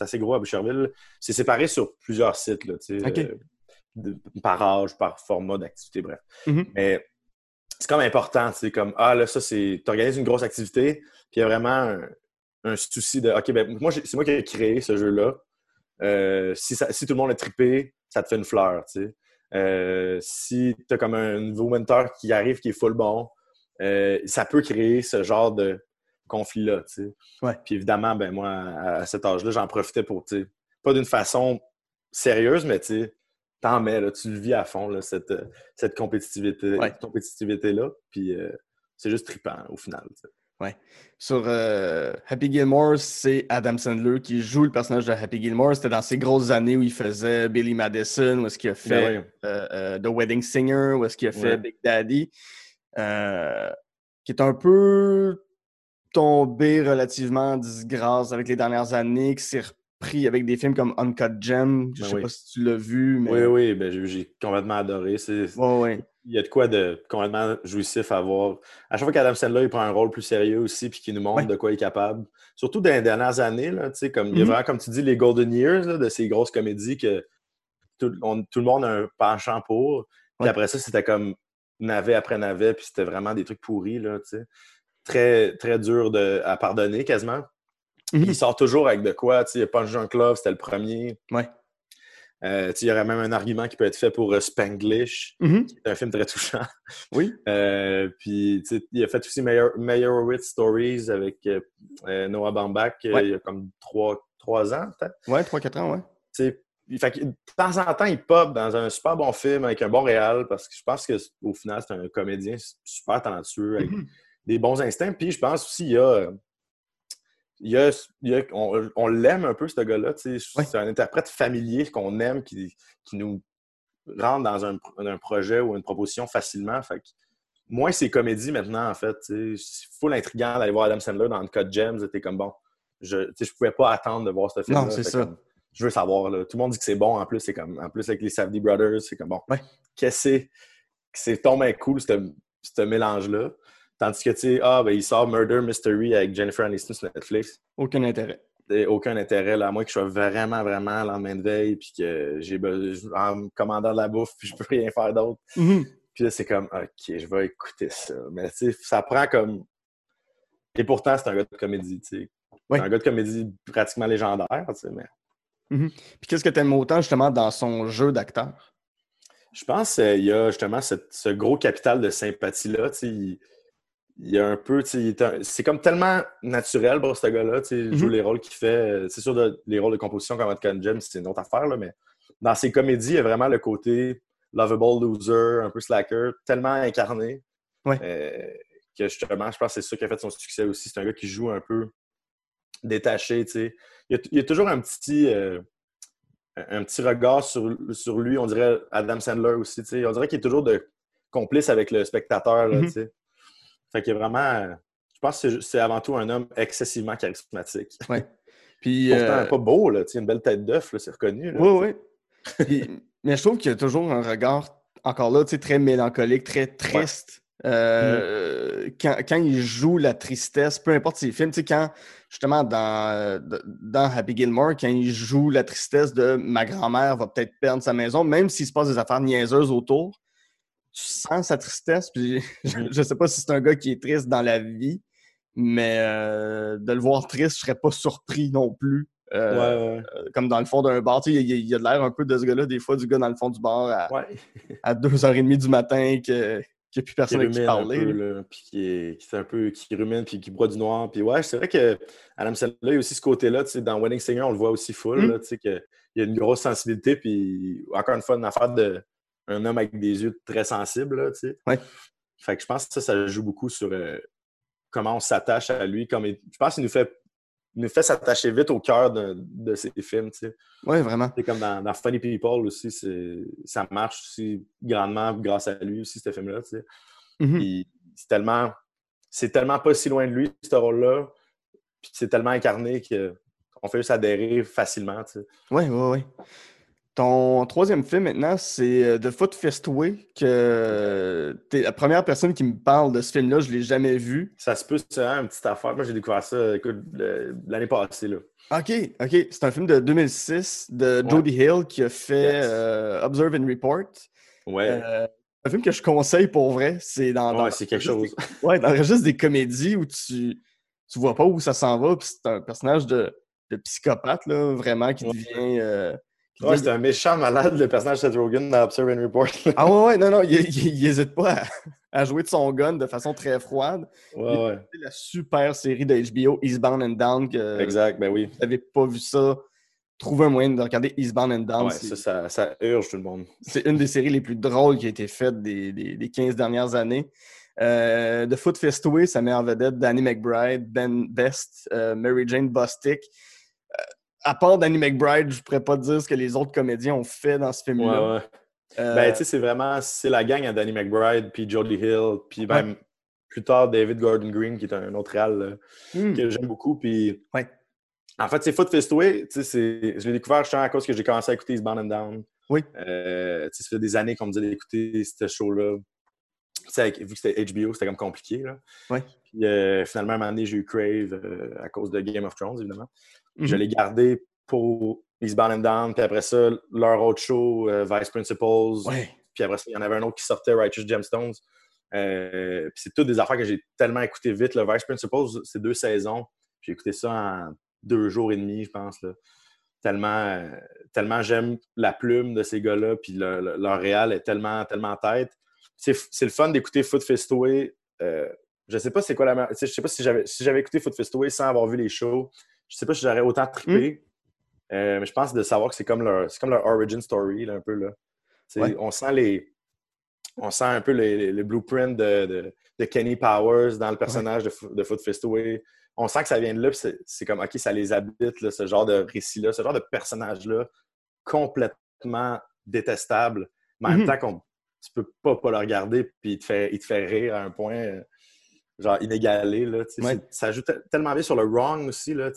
assez gros à Boucherville. C'est séparé sur plusieurs sites. Là, par âge, par format d'activité, bref. Mm-hmm. Mais c'est comme important, c'est comme, ah là, ça, c'est, tu organises une grosse activité, puis il y a vraiment un, souci de, OK, ben moi, c'est moi qui ai créé ce jeu-là. Euh, si, si tout le monde est trippé, ça te fait une fleur, tu sais. Euh, si tu as comme un nouveau mentor qui arrive, qui est full bon, euh, ça peut créer ce genre de conflit-là, tu sais. Ouais. Puis évidemment, ben moi, à cet âge-là, j'en profitais pour, tu sais, pas d'une façon sérieuse, mais tu sais, t'en mets, là, tu le vis à fond, là, cette, euh, cette compétitivité, compétitivité-là. Puis euh, c'est juste trippant au final. Ouais. Sur euh, Happy Gilmore, c'est Adam Sandler qui joue le personnage de Happy Gilmore. C'était dans ces grosses années où il faisait Billy Madison, où est-ce qu'il a fait Ben euh, euh, The Wedding Singer, où est-ce qu'il a fait Ouais. Big Daddy, qui est un peu tombé relativement en disgrâce avec les dernières années, qui s'est repris avec des films comme Uncut Gem. Je Ben sais oui. pas si tu l'as vu, mais. Oui, oui, ben, j'ai- complètement adoré. Il y a de quoi de complètement jouissif à voir. À chaque fois qu'Adam Sandler il prend un rôle plus sérieux aussi, puis qu'il nous montre de quoi il est capable. Surtout dans les dernières années, là, tu sais, comme, il y a Mhm. vraiment, comme tu dis, les Golden Years là, de ces grosses comédies que tout, on- tout le monde a un penchant pour. Puis après ça, c'était comme navet après navet, puis c'était vraiment des trucs pourris, là. Très, très dur de, à pardonner quasiment. Mhm. Il sort toujours avec de quoi, tu sais, il y a Punch Drunk Love, c'était le premier. Ouais. Euh, il y aurait même un argument qui peut être fait pour euh, Spanglish, Mhm. c'est un film très touchant. Oui. Euh, puis, il a fait aussi Meyerowitz Stories avec Noah Baumbach Ouais. il y a comme trois, trois ans, peut-être. Ouais, 3-4 ans, ouais. Tu sais, il- fait que, de temps en temps, il pop dans un super bon film avec un bon réal parce que je pense qu'au final, c'est un comédien super talentueux avec Mhm. des bons instincts. Puis, je pense aussi, il y a. il y a, il y a- on on l'aime un peu, ce gars-là. C'est un interprète familier qu'on aime, qui, qui nous rentre dans un, un projet ou une proposition facilement. Fait que, moins c'est comédie maintenant, en fait. C'est full intriguant d'aller voir Adam Sandler dans le code. C'était comme bon. Je ne pouvais pas attendre de voir ce film-là. Non, c'est ça. comme, je veux savoir. là. Tout le monde dit que c'est bon. En plus, c'est comme en plus avec les Safdie Brothers, c'est comme bon. Ouais. Qu'est-ce que c'est c'est tombé cool, ce ce mélange-là. Tandis que, tu sais, ah, ben, il sort Murder Mystery avec Jennifer Aniston sur Netflix. Aucun intérêt. Et aucun intérêt, là, à moins que je sois vraiment, vraiment le lendemain de veille, puis que j'ai en me commandant de la bouffe, puis je peux rien faire d'autre. Mhm. Puis là, c'est comme, OK, je vais écouter ça. Mais tu sais, ça prend comme. Et pourtant, c'est un gars de comédie, tu sais. C'est un gars de comédie pratiquement légendaire, tu sais, mais Puis qu'est-ce que tu aimes autant justement dans son jeu d'acteur? je pense qu'il y a justement cette- ce gros capital de sympathie-là, tu sais. Il, il y a un peu, c'est comme tellement naturel pour ce gars-là, tu sais, il joue Mhm. les rôles qu'il fait. C'est sûr, de- les rôles de composition comme Ken James, c'est une autre affaire, là, mais dans ses comédies, il y a vraiment le côté lovable loser, un peu slacker, tellement incarné. Ouais. euh, que justement, je pense que c'est ça qui a fait son succès aussi. C'est un gars qui joue un peu détaché, tu sais. Il y a, il y a toujours un petit, euh, un petit regard sur, sur lui, on dirait Adam Sandler aussi, tu sais. On dirait qu'il est toujours de complice avec le spectateur, là, Mhm. tu sais. Fait qu'il est vraiment... Je pense que c'est- avant tout un homme excessivement charismatique. Puis, Pourtant, euh, pas beau, là, une belle tête d'œuf, là, c'est reconnu. là. Oui, oui. Puis- mais je trouve qu'il y a toujours un regard, encore là, très mélancolique, très triste. Euh, quand, quand il joue la tristesse, peu importe ses films, tu sais, quand, justement, dans, dans Happy Gilmore, quand il joue la tristesse de ma grand-mère va peut-être perdre sa maison, même s'il se passe des affaires niaiseuses autour, sens sa tristesse. Puis je, je sais pas si c'est un gars qui est triste dans la vie, mais euh, de le voir triste, je serais pas surpris non plus. Euh, Ouais, ouais, euh, comme dans le fond d'un bar. Tu sais, il y a- il y a de l'air un peu de ce gars-là, des fois, du gars dans le fond du bar à, ouais. à 2h30 du matin, que- qu'il n'y a plus qui personne qui rumine un parler. peu, là. là, puis qui, est, qui, un peu, qui rumine, puis qui boit du noir. Puis ouais, c'est vrai que Adam Sandler, il y a aussi ce côté-là, tu dans Wedding Singer, on le voit aussi full, Mm. là, tu sais, qu'il y a une grosse sensibilité, puis encore une fois, une affaire de un homme avec des yeux très sensibles, là, tu sais. Ouais. Fait que je pense que ça, ça joue beaucoup sur euh, comment on s'attache à lui. Comme il- je pense qu'il nous fait, nous fait s'attacher vite au cœur de, de ses films, tu sais. Ouais, vraiment. C'est comme dans, dans Funny People aussi, ça marche aussi grandement grâce à lui aussi, ce film-là, tu sais. Mhm. Puis c'est tellement, c'est tellement pas si loin de lui, ce rôle-là. Puis c'est tellement incarné qu'on fait juste adhérer facilement. tu sais. Ouais, ouais, ouais. Ton troisième film maintenant, c'est euh, The Foot Fist Way, que t'es la première personne qui me parle de ce film-là, je ne l'ai jamais vu. Ça se peut, c'est une petite affaire. Moi, j'ai découvert ça écoute, l'année passée. Là. OK, OK. C'est un film de 2006 de Ouais. Jody Hill qui a fait Yes. euh, Observe and Report. Ouais, Euh, un film que je conseille pour vrai. C'est dans, dans ouais c'est quelque juste chose. des- ouais, dans le registre des comédies où tu tu vois pas où ça s'en va. Puis c'est un personnage de, de psychopathe, là, vraiment, qui Ouais. devient. euh, Ouais, c'est un méchant malade, le personnage de Seth Rogen dans Observe and Report. Ah ouais, ouais, non, non, il, il, il hésite pas à, à jouer de son gun de façon très froide. ouais, ouais. C'est la super série de HBO, Eastbound and Down, que Exact, ben oui. vous n'avez pas vu ça. Trouvez un moyen de regarder Eastbound and Down. Ouais, ça, ça, ça urge tout le monde. C'est une des séries les plus drôles qui a été faite des, des, des 15 dernières années. Euh, The Foot Fistway, ça met en vedette Danny McBride, Ben Best, euh, Mary Jane Bostick. Euh, à part Danny McBride, je pourrais pas dire ce que les autres comédiens ont fait dans ce film-là. Ouais, ouais. Ben, tu sais, c'est vraiment, c'est la gang à Danny McBride, puis Jodie Hill, puis même plus tard David Gordon Green, qui est un autre réal hmm. que j'aime beaucoup. Puis, ouais. En fait, c'est Foot Fistway, je l'ai découvert justement à cause que j'ai commencé à écouter Eastbound and Down. Oui. Euh, ça fait des années qu'on me disait d'écouter ce show-là. Vu que c'était HBO, c'était comme compliqué. Là. Oui. Puis euh, finalement, à un moment donné, j'ai eu Crave euh, à cause de Game of Thrones, évidemment. Je Mhm. l'ai gardé pour Eastbound and Down. Puis après ça, leur autre show, euh, Vice Principals. Ouais. Puis après ça, il y en avait un autre qui sortait, Righteous Gemstones. Euh, puis c'est toutes des affaires que j'ai tellement écouté vite. Le Vice Principals, c'est deux saisons. J'ai écouté ça en deux jours et demi, je pense. Là. Tellement, euh, tellement j'aime la plume de ces gars-là, puis le- le- leur réal est tellement, tellement en tête. C'est le fun d'écouter Foot Fistway. Euh, je sais pas c'est quoi la Je sais pas si j'avais si j'avais écouté Foot Fistway sans avoir vu les shows. Je sais pas si j'aurais autant trippé. Euh, mais je pense de savoir que c'est comme leur c'est comme leur origin story, là, un peu. Là. Ouais. On sent les. On sent un peu les blueprints de, de- de Kenny Powers dans le personnage de, de Foot Fistway. On sent que ça vient de là, puis c'est- comme, OK, ça les habite, là, ce genre de récit-là, ce genre de personnage-là, complètement détestable, mais en même temps qu'on tu peux pas pas le regarder, puis il te fait, il te fait rire à un point euh, genre inégalé. Là. Ouais. Ça joue te- tellement bien sur le wrong aussi. Là.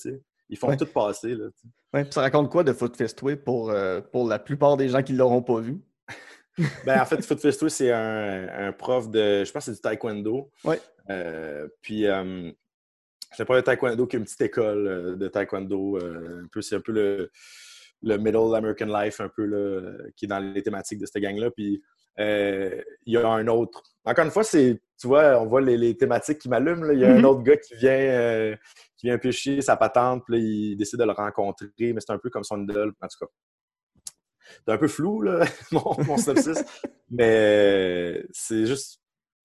Ils font Ouais. tout passer. Là. Ouais, puis ça raconte quoi de Foot Fistway pour, euh, pour la plupart des gens qui ne l'auront pas vu? Ben, en fait, Foot Fistway, c'est un, un prof de, je pense que c'est du taekwondo. Ouais. Euh, puis, euh, c'est pas de taekwondo qui est une petite école euh, de taekwondo. un peu, c'est un peu le, le middle American life, un peu, là, qui est dans les thématiques de cette gang-là. Puis, il y a un autre. Encore une fois, c'est, tu vois, on voit les, les thématiques qui m'allument. Il y a un autre gars qui vient, euh, qui vient pêcher sa patente, puis là, il décide de le rencontrer, mais c'est un peu comme son idole. En tout cas, c'est un peu flou, là, mon, mon synopsis. mais c'est juste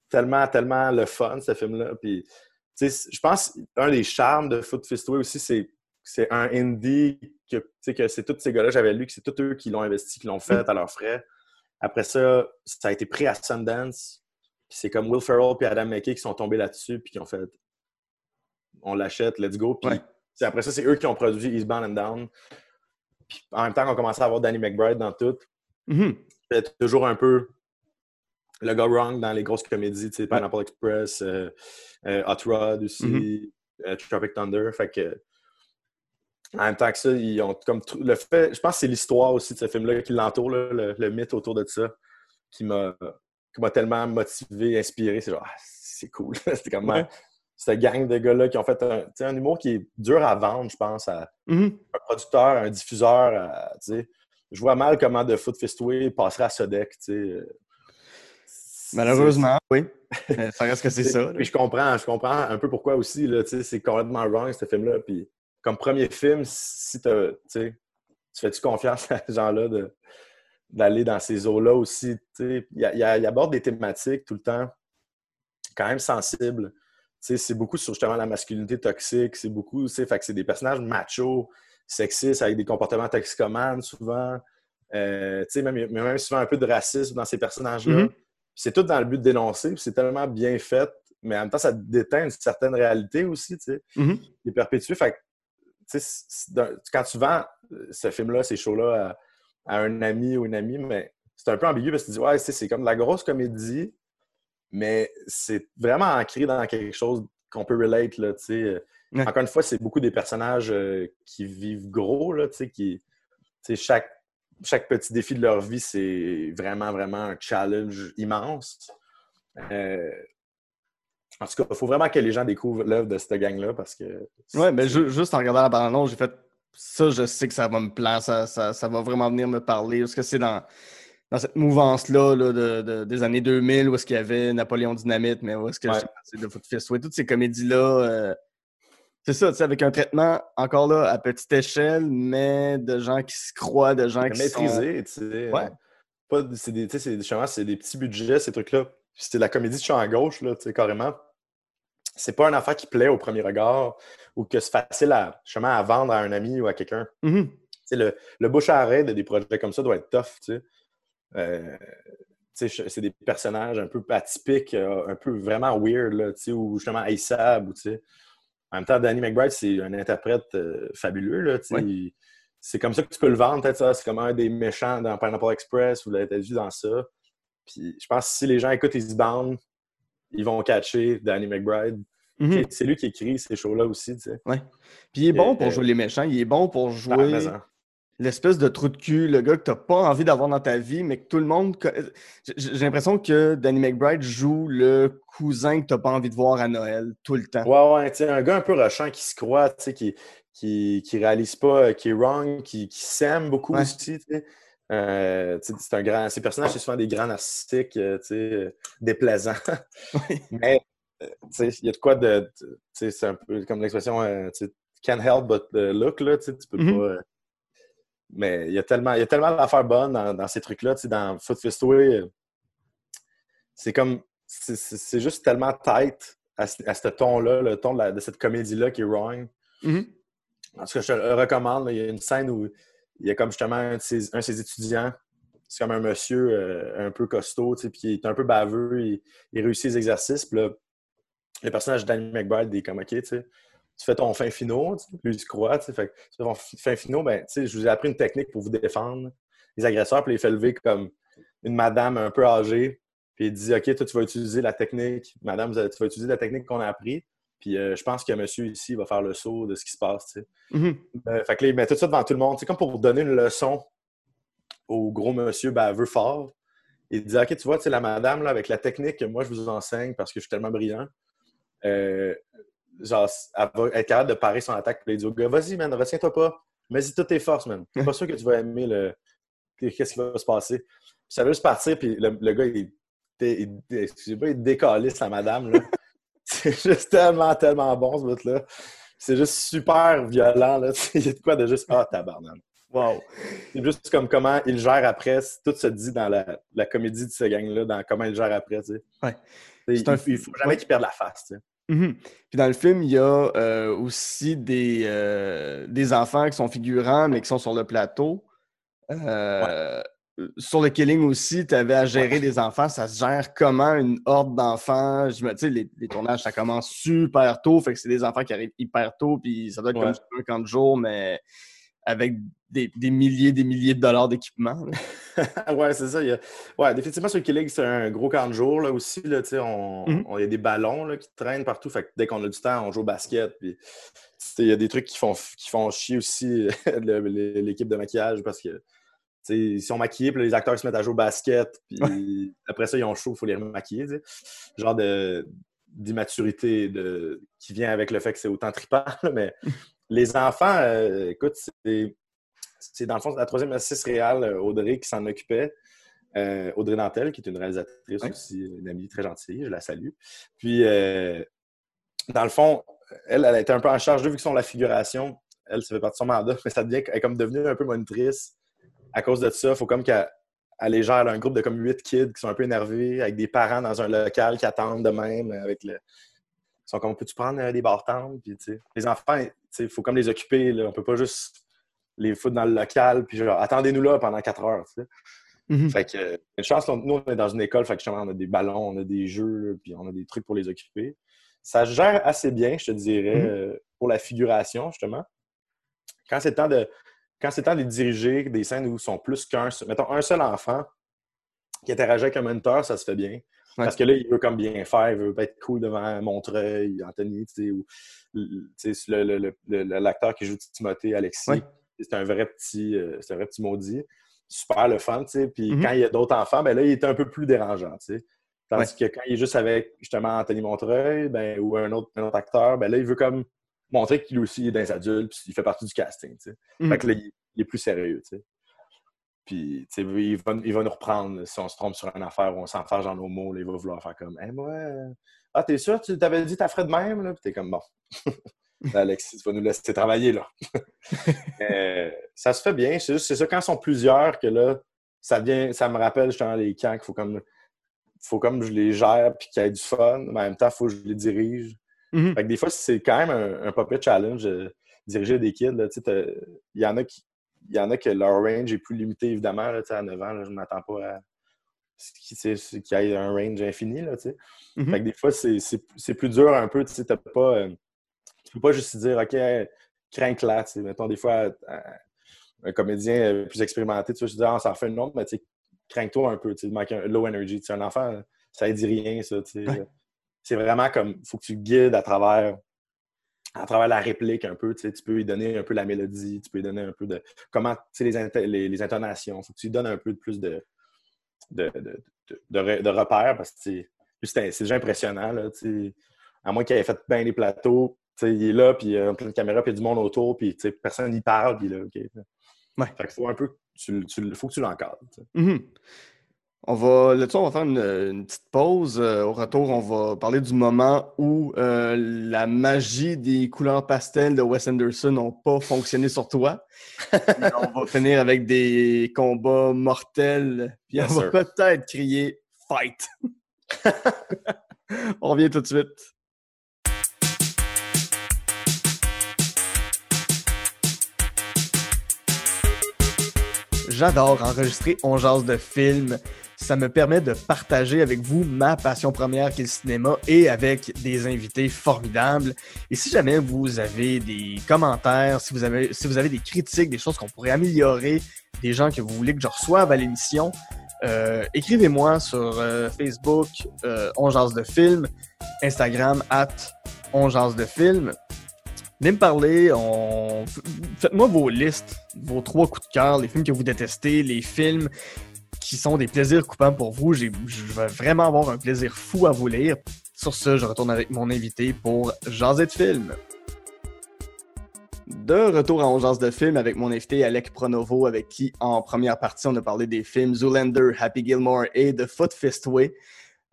tellement, tellement le fun, ce film-là. Puis, je pense un des charmes de Foot Fistway aussi, c'est c'est un indie que, que c'est tous ces gars-là, j'avais lu que c'est tous eux qui l'ont investi, qui l'ont fait à leurs frais. Après ça, ça a été pris à Sundance. Puis c'est comme Will Ferrell et Adam McKay qui sont tombés là-dessus puis qui ont fait on l'achète, let's go. Puis Ouais. après ça, c'est eux qui ont produit Eastbound and Down. Puis en même temps qu'on commençait à avoir Danny McBride dans tout, fait toujours un peu le go wrong dans les grosses comédies, tu sais, Pineapple Express, euh, euh, Hot Rod aussi, euh, Tropic Thunder. Fait que en même temps que ça, ils ont comme le fait, je pense que c'est l'histoire aussi de ce film-là qui l'entoure, le, le mythe autour de ça, qui m'a qui m'a tellement motivé, inspiré. C'est genre, ah, c'est cool. C'était comme Ouais. cette gang de gars-là qui ont fait un, un humour qui est dur à vendre, je pense, à Mhm. un producteur, un diffuseur. à- tu sais. je vois mal comment The Foot Fistway passerait à Sodec. tu sais. C'est- Malheureusement, oui. Euh, ça reste que c'est ça. Puis je comprends, je comprends un peu pourquoi aussi. C'est complètement wrong, ce film-là. Puis comme premier film, si t'as- tu fais-tu confiance à ces gens-là d'aller dans ces eaux-là aussi? Il, aborde des thématiques tout le temps quand même sensibles. C'est beaucoup sur justement la masculinité toxique. C'est beaucoup, fait que c'est des personnages machos, sexistes, avec des comportements toxicomanes souvent. Euh, tu sais, même, il y a même souvent un peu de racisme dans ces personnages-là. Mhm. C'est tout dans le but de dénoncer, c'est tellement bien fait, mais en même temps, ça déteint une certaine réalité aussi, tu sais, Mhm. qui est perpétuée. Fait quand tu vends euh, ce film-là, ces shows-là à, à un ami ou une amie, mais c'est un peu ambigu parce que tu dis, ouais, c'est comme de la grosse comédie, mais c'est vraiment ancré dans quelque chose qu'on peut relate, là, tu sais. Ouais. Encore une fois, c'est beaucoup des personnages euh, qui vivent gros, là, tu sais, qui, tu sais, chaque, chaque petit défi de leur vie, c'est vraiment, vraiment un challenge immense. Euh, en tout cas, il faut vraiment que les gens découvrent l'œuvre de cette gang-là parce que. Ouais, mais ju- juste en regardant la bande j'ai fait ça, je sais que ça va me plaire, ça, ça, ça va vraiment venir me parler. Parce que c'est dans, dans cette mouvance-là là, de, de- des années 2000 où est-ce qu'il y avait Napoléon Dynamite, mais où est-ce que Ouais. c'est de Foot Fist. Ouais, toutes ces comédies-là, euh, c'est ça, tu sais, avec un traitement encore là à petite échelle, mais de gens qui se croient, de gens qui sont... maîtrisé, tu sais. Ouais. Pas, c'est des, c'est des petits budgets, ces trucs-là. C'était la comédie de champ à gauche, là, carrément. C'est pas une affaire qui plaît au premier regard ou que c'est facile à, justement, à vendre à un ami ou à quelqu'un. Mhm. Sais, le, le bouche à oreille de des projets comme ça doit être tough, tu sais. Euh, c'est des personnages un peu atypiques, euh, un peu vraiment weird, là, ou justement Aesab, ou En même temps, Danny McBride, c'est un interprète euh, fabuleux, là, C'est comme ça que tu peux le vendre, peut-être ça. C'est comme un des méchants dans Pineapple Express, vous l'avez vu dans ça. Puis je pense que si les gens écoutent Eastbound, ils vont catcher Danny McBride. Mhm. C'est lui qui écrit ces shows-là aussi, tu sais. Ouais. Puis il est bon pour jouer les méchants, il est bon pour jouer l'espèce de trou de cul, le gars que t'as pas envie d'avoir dans ta vie, mais que tout le monde. J'ai l'impression que Danny McBride joue le cousin que t'as pas envie de voir à Noël tout le temps. Ouais, ouais, tu sais, un gars un peu rushant qui se croit, tu sais, qui, qui, qui réalise pas, qui est wrong, qui, qui s'aime beaucoup aussi, tu sais. Euh, c'est un grand. Ces personnages, c'est souvent des grands narcissiques, euh, tu sais, déplaisants. Mais, euh, tu sais, il y a de quoi de. C'est un peu comme l'expression, can't help but look, là, tu peux mm-hmm. pas mais il y a tellement, il y a tellement d'affaires bonnes dans, ces trucs-là. Tu sais, dans Foot Fistway, c'est comme. C'est juste tellement tight à, ce ton-là, le ton de, cette comédie-là qui est wrong. Mm-hmm. En tout cas, je te le recommande. il y a une scène où il y a comme justement un de ses, étudiants. C'est comme un monsieur euh, un peu costaud, tu puis il est un peu baveux. Il, réussit les exercices. Puis là, le personnage de Danny McBride, est comme OK, tu tu fais ton fin finaux, lui, se croit, tu fais ton fin finaux, ben, je vous ai appris une technique pour vous défendre les agresseurs, puis il fait lever comme une madame un peu âgée, puis il dit OK, toi, tu vas utiliser la technique, madame, tu vas utiliser la technique qu'on a appris, puis euh, je pense que monsieur ici va faire le saut de ce qui se passe. Mm-hmm. Euh, fait que là, il met tout ça devant tout le monde, c'est comme pour donner une leçon au gros monsieur baveux fort. Il dit OK, tu vois, la madame, là, avec la technique que moi, je vous enseigne parce que je suis tellement brillant, euh, genre, elle va être capable de parer son attaque. Puis il dit au gars, vas-y, man, retiens-toi pas. Mets-y toutes tes forces, man. Je suis pas sûr que tu vas aimer le. Qu'est-ce qui va se passer. Puis ça veut juste partir, puis le, gars, il, il, excusez-moi, il décalisse la madame, là. C'est juste tellement, tellement bon, ce bout-là. C'est juste super violent, là. Il y a de quoi de juste, ah, tabarnak. Wow. C'est juste comme comment il gère après. Tout se dit dans la, la comédie de ce gang-là, dans comment il gère après, tu sais. Ouais. Il, un... il faut jamais qu'il perde la face, tu sais. Mhm. Puis dans le film, il y a euh, aussi des, euh, des enfants qui sont figurants, mais qui sont sur le plateau. Euh, sur le Killing aussi, tu avais à gérer des enfants. Ça se gère comment une horde d'enfants? Tu sais, les, les, tournages, ça commence super tôt. Fait que c'est des enfants qui arrivent hyper tôt. Puis ça doit être comme un camp de jour, mais avec des, milliers, des milliers de dollars d'équipement. ouais, c'est ça. Il y a... Ouais, définitivement, sur le Killing, c'est un gros camp de jour là, aussi. Là, on, mm-hmm. on, il y a des ballons là, qui traînent partout. Fait que dès qu'on a du temps, on joue au basket. Puis, il y a des trucs qui font, qui font chier aussi l'équipe de maquillage parce que ils sont maquillés, puis les acteurs se mettent à jouer au basket, puis après ça, ils ont chaud, il faut les remaquiller. Genre de d'immaturité de... qui vient avec le fait que c'est autant trippant, mais les enfants, euh, écoute, c'est dans le fond la troisième assistance réelle, euh, Audrey, qui s'en occupait. Euh, Audrey Nantel, qui est une réalisatrice aussi, une amie très gentille, je la salue. Puis, dans le fond, elle, elle été un peu en charge, vu que sont la figuration, elle, ça fait partie de son mandat, mais ça devient, elle est comme devenue un peu monitrice. À cause de ça, il faut comme qu'elle elle gère un groupe de comme huit kids qui sont un peu énervés, avec des parents dans un local qui attendent de même, avec le, ils sont comme, peux-tu prendre des bartendes? Puis, les enfants, il faut comme les occuper. Là. On peut pas juste les foutre dans le local, puis genre, attendez-nous là pendant quatre heures. Mm-hmm. Fait que, une chance, nous, on est dans une école, fait que on a des ballons, on a des jeux, puis on a des trucs pour les occuper. Ça gère assez bien, je te dirais, mm-hmm. euh, pour la figuration, justement. Quand c'est le temps de. Quand c'est temps de diriger des scènes où ils sont plus qu'un, mettons, un seul enfant qui interagit avec un mentor, ça se fait bien. Parce que là, il veut comme bien faire, il veut être cool devant Montreuil, Anthony, tu sais, ou l'acteur qui joue Timothée, Alexis. C'est un vrai petit euh, c'est un vrai petit maudit. Super le fun, tu sais. Puis mm-hmm. quand il y a d'autres enfants, ben là, il est un peu plus dérangeant, tu sais. Tandis que quand il est juste avec justement Anthony Montreuil ben, ou un autre, un autre acteur, ben là, il veut comme montrer qu'il aussi est dans les adultes, puis il fait partie du casting, tu sais. Fait mm-hmm. que là, il, est plus sérieux, tu sais. Puis, tu sais, il va, il va nous reprendre si on se trompe sur une affaire ou on s'enfarge dans nos mots. Là, il va vouloir faire comme, hé, moi, euh, ah, t'es sûr, tu t'avais dit ta ferais de même, là? Puis t'es comme, bon. Alexis, tu vas nous laisser travailler, là. Euh, ça se fait bien. C'est juste, c'est ça, quand ils sont plusieurs, que là, ça vient, ça me rappelle justement les camps qu'il faut comme, faut comme je les gère puis qu'il y ait du fun, mais en même temps, il faut que je les dirige. Mm-hmm. Fait que des fois, c'est quand même un, un challenge, de diriger des kids. Il y en a qui il y en a que leur range est plus limité, évidemment. Là, à 9 ans, je ne m'attends pas qu'il y ait un range infini, là. Mhm. Fait que des fois, c'est plus dur un peu, tu pas... euh, tu peux pas juste dire, OK, crains là. Mettons, des fois, euh, un comédien euh, plus expérimenté, tu vois, je dis, ah, ça en fait une autre, mais crains-toi un peu, tu sais, manque un low energy. Un enfant, ça ne dit rien, ça. Ouais. C'est vraiment comme, faut que tu guides à travers à travers la réplique un peu, tu sais, tu peux lui donner un peu la mélodie, tu peux lui donner un peu de comment, tu sais, les, int- les, les intonations, faut que tu lui donnes un peu de plus de, de, de, de, de re- de repères parce que tu sais, lui, c'est déjà impressionnant, là, tu sais. à moins qu'il ait fait bien les plateaux, tu sais, il est là, puis il y a plein de caméras, puis il y a du monde autour, puis tu sais, personne n'y parle, puis là, OK. Ouais. Fait qu'il faut un peu, que tu, tu, faut que tu l'encadres. sais. On va, là-dessus, on va faire une, une petite pause. Euh, au retour, on va parler du moment où euh, la magie des couleurs pastel de Wes Anderson n'ont pas fonctionné sur toi. On va finir avec des combats mortels. Puis on va peut-être crier Fight! on revient tout de suite. J'adore enregistrer On jase de films. Ça me permet de partager avec vous ma passion première qui est le cinéma et avec des invités formidables. Et si jamais vous avez des commentaires, si vous avez, si vous avez des critiques, des choses qu'on pourrait améliorer, des gens que vous voulez que je reçoive à l'émission, euh, écrivez-moi sur euh, Facebook, euh, de films, Instagram, at On de films. Venez me parler, faites-moi vos listes, vos trois coups de cœur, les films que vous détestez, les films qui sont des plaisirs coupants pour vous. Je vais vraiment avoir un plaisir fou à vous lire. Sur ce, je retourne avec mon invité pour Jaser de film. De retour à On Jase de film avec mon invité Alec Pronovo, avec qui, en première partie, on a parlé des films Zoolander, Happy Gilmore et The Foot Fist Way.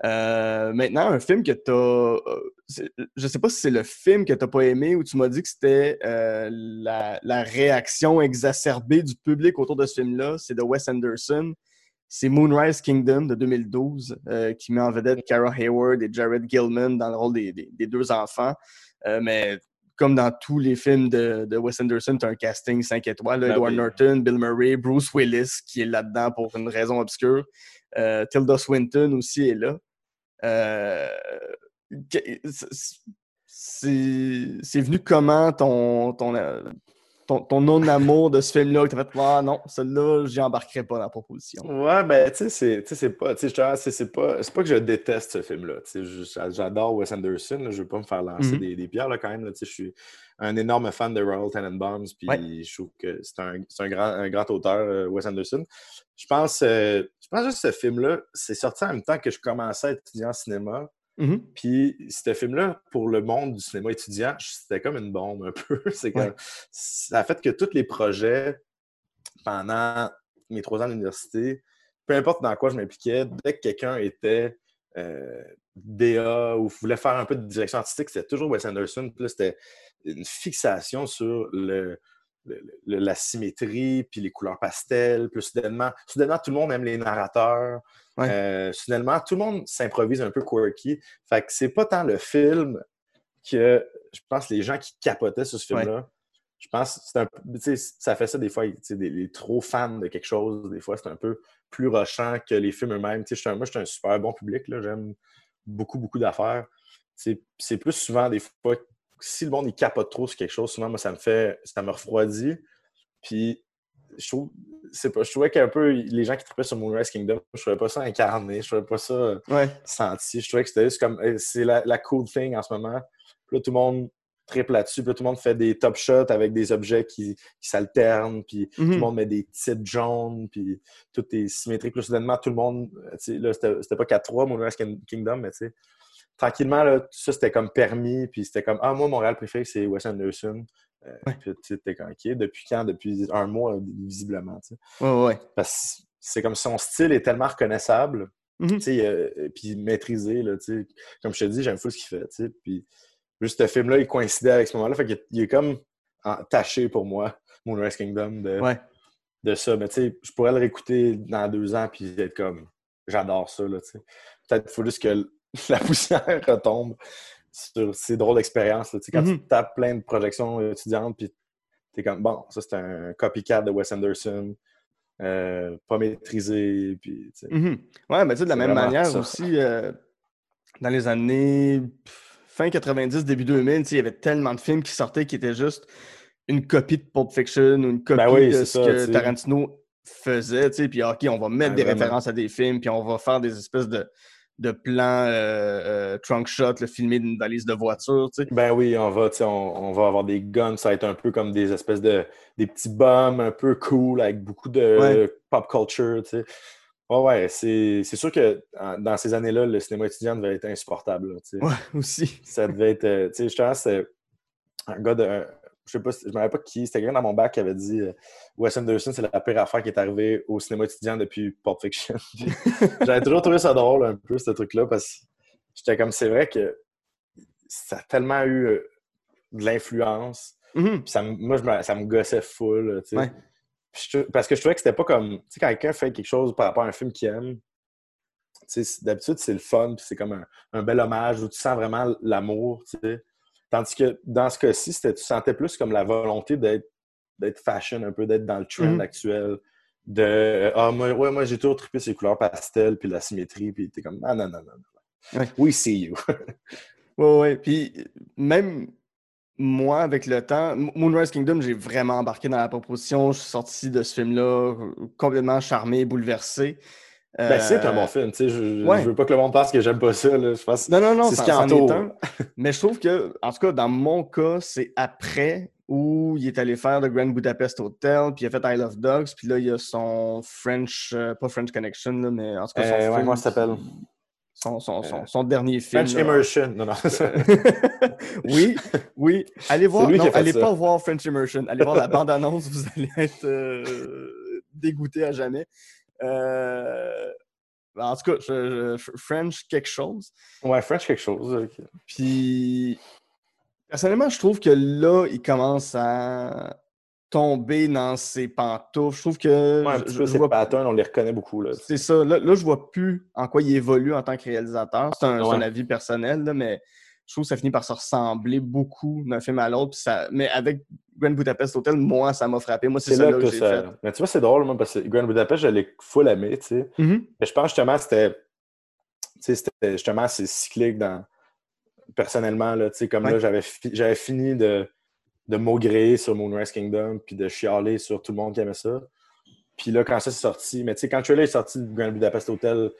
Euh, maintenant, un film que tu as. Je sais pas si c'est le film que tu pas aimé ou tu m'as dit que c'était euh, la réaction exacerbée du public autour de ce film-là. C'est de Wes Anderson. C'est Moonrise Kingdom de 2012 euh, qui met en vedette Cara Hayward et Jared Gilman dans le rôle des, des- des deux enfants. Euh, mais comme dans tous les films de, de Wes Anderson, tu as un casting 5 étoiles. Ben Edward oui. Norton, Bill Murray, Bruce Willis qui est là-dedans pour une raison obscure. Euh, Tilda Swinton aussi est là. C'est venu comment ton, ton, ton, ton non-amour de ce film-là? que t'as fait, ah non, celui-là, j'y embarquerai pas dans la proposition. Ouais, ben, tu sais, c'est- pas, tu sais, c'est- pas, pas que je déteste ce film-là. tu sais, je- J'adore Wes Anderson, là, je veux pas me faire lancer Mhm. des, des pierres, là, quand même. là, tu sais, je suis un énorme fan de Royal Tenenbaums, puis Ouais. je trouve que c'est un, un grand, un grand auteur, euh, Wes Anderson. Je pense, euh, je pense juste que ce film-là, c'est sorti en même temps que je commençais à étudier en cinéma. Mhm. Puis ce film-là, pour le monde du cinéma étudiant, c'était comme une bombe un peu. C'est Ouais. ça a fait que tous les projets pendant mes trois ans d'université, peu importe dans quoi je m'impliquais, dès que quelqu'un était euh, DA ou voulait faire un peu de direction artistique, c'était toujours Wes Anderson. Puis c'était une fixation sur le, le- la symétrie, puis les couleurs pastel. Puis soudainement, soudainement, tout le monde aime les narrateurs. Ouais. Euh, soudainement, tout le monde s'improvise un peu quirky. Fait que c'est pas tant le film que je pense les gens qui capotaient sur ce Ouais. film-là. Je pense que ça fait ça des fois, des, les trop fans de quelque chose, des fois c'est un peu plus rushant que les films eux-mêmes. Moi, je suis un super bon public, j'aime beaucoup, beaucoup d'affaires. C'est c'est plus souvent des fois, si le monde il capote trop sur quelque chose, souvent moi ça me fait, ça me refroidit. Puis je trouve, pas, je trouvais qu'un peu les gens qui tripaient sur Moonrise Kingdom, je trouvais pas ça incarné, je trouvais pas ça Ouais. senti. Je trouvais que c'était juste comme, c'est la, la cool thing en ce moment. Puis là, tout le monde triple là-dessus, puis là, tout le monde fait des top shots avec des objets qui, qui s'alternent, puis tout Mhm. le monde met des titres jaunes, puis tout est symétrique. Puis là, soudainement, tout le monde, là, c'était pas 4-3, Moonrise Kin- Kingdom, mais tu sais, tranquillement, là, tout ça, c'était comme permis, puis c'était comme, ah, moi, mon réel préféré, c'est Wes Anderson. Euh, Ouais. Puis tu sais, t'es comme, OK, depuis quand? Depuis un mois, visiblement, tu sais. Ouais, ouais. Parce que c'est comme son style est tellement reconnaissable, Mhm. tu sais, euh, puis maîtrisé, là, tu sais. Comme je te dis, j'aime fou ce qu'il fait, tu sais. Puis juste ce film-là, il coïncidait avec ce moment-là, fait qu'il est- comme taché pour moi, Moonrise Kingdom, de, Ouais. de ça. Mais tu sais, je pourrais le réécouter dans deux ans, puis être comme, j'adore ça, là, tu sais. Peut-être qu'il faut juste que la poussière retombe sur ces drôles d'expériences. Quand tu tapes plein de projections étudiantes, puis t'es comme, bon, ça c'est un copycat de Wes Anderson. euh, pas maîtrisé. Puis, mm Ouais, mais tu sais, de la même manière aussi, euh, dans les années fin 90, début 2000, il y avait tellement de films qui sortaient qui étaient juste une copie de Pulp Fiction ou une ben copie de ce que Tarantino faisait, tu sais, puis OK, on va mettre ben des références à des films, puis on va faire des espèces de, de plans euh, trunk shot, le filmer d'une valise de voiture, tu sais. Ben oui, on va, on, on, va avoir des guns, ça va être un peu comme des espèces de des petits bombs un peu cool avec beaucoup de pop culture, tu sais. Ouais, ouais, c'est sûr que dans ces années-là, le cinéma étudiant devait être insupportable. Là, ouais, aussi. Ça devait être. Euh, tu sais, justement, c'était un gars de je sais pas, je me rappelle pas qui, c'était quelqu'un dans mon bac qui avait dit euh, Wes Anderson, c'est la pire affaire qui est arrivée au cinéma étudiant depuis Pulp Fiction. J'avais toujours trouvé ça drôle un peu, ce truc-là, parce que j'étais comme, c'est vrai que ça a tellement eu euh, de l'influence. Mm-hmm. ça, moi, ça me gossait full, tu sais. parce que je trouvais que c'était pas comme, tu sais, quand quelqu'un fait quelque chose par rapport à un film qu'il aime, d'habitude, c'est le fun, c'est comme un, un, bel hommage où tu sens vraiment l'amour, tu sais. Tandis que dans ce cas-ci, tu sentais plus comme la volonté d'être fashion, un peu d'être dans le trend mm-hmm. actuel. De Ah, moi, ouais, moi j'ai toujours trippé ces couleurs pastel, puis la symétrie, puis t'es comme Ah non, non, non, non. Ouais. We see you. ouais, ouais. Puis même moi, avec le temps, Moonrise Kingdom, j'ai vraiment embarqué dans la proposition. Je suis sorti de ce film-là complètement charmé, bouleversé. Ben, c'est un bon euh, film. Je, je veux pas que le monde pense que j'aime pas ça. Là. Je pense non, non, non, c'est ce qui en Mais je trouve que, en tout cas, dans mon cas, c'est après où il est allé faire le Grand Budapest Hotel, puis il a fait I Love Dogs, puis là, il y a son French, euh, pas French Connection, là, mais en tout cas, son euh, film, ouais, ça s'appelle? Son, son, son, son, dernier film. French Immersion. Non, non. oui, oui. Allez voir. Non, allez pas voir French Immersion. Allez voir la bande-annonce, vous allez être dégoûté à jamais. Euh, en tout cas, French quelque chose. Ouais, French quelque chose. Puis, personnellement, je trouve que là, il commence à tomber dans ses pantoufles. Je trouve que. Ouais, un petit peu ses patterns, on les reconnaît beaucoup. C'est ça. Là, là, je vois plus en quoi il évolue en tant que réalisateur. C'est un, avis personnel, là, mais je trouve que ça finit par se ressembler beaucoup d'un film à l'autre. Ça... Mais avec Grand Budapest Hotel, moi, ça m'a frappé. Moi, c'est ça que, j'ai fait. Mais tu vois, c'est drôle, moi, parce que Grand Budapest, je l'ai full aimé, tu sais. Mm-hmm. Mais je pense justement c'était... c'était justement assez cyclique dans... personnellement, là, tu sais, comme là, j'avais, j'avais fini de, de maugréer sur Moonrise Kingdom puis de chialer sur tout le monde qui aimait ça. Puis là, quand ça s'est sorti, mais tu sais, quand le trailer est sorti de Grand Budapest Hotel,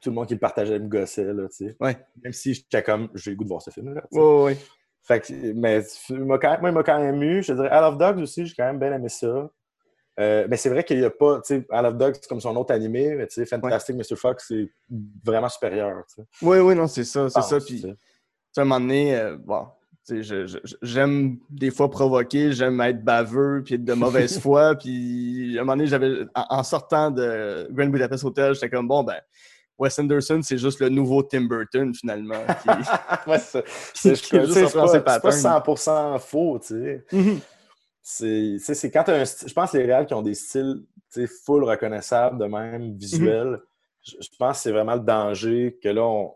tout le monde qui le partageait me gossait, là, tu sais. Ouais. Même si j'étais comme, j'ai le goût de voir ce film-là. Ouais, ouais. Fait que, mais moi, il m'a quand même eu. Je dirais, I Love Dogs aussi, j'ai quand même bien aimé ça. Euh, mais c'est vrai qu'il n'y a pas, tu sais, Love Dogs, c'est comme son autre animé, mais tu sais, Fantastic Mr. Fox, c'est vraiment supérieur, tu sais. Oui, oui, non, c'est ça, c'est ça. Puis, à un moment donné, euh, bon, j'aime des fois provoquer, j'aime être baveux, puis être de mauvaise foi. Puis à un moment donné, j'avais, en, sortant de Grand Budapest Hotel, j'étais comme, bon, ben, Wes Anderson, c'est juste le nouveau Tim Burton, finalement. c'est pas, 100% faux, tu sais. Mm-hmm. C'est quand un, Je pense que les réels qui ont des styles full reconnaissables de même, visuels, mm-hmm. je, pense que c'est vraiment le danger que là, on,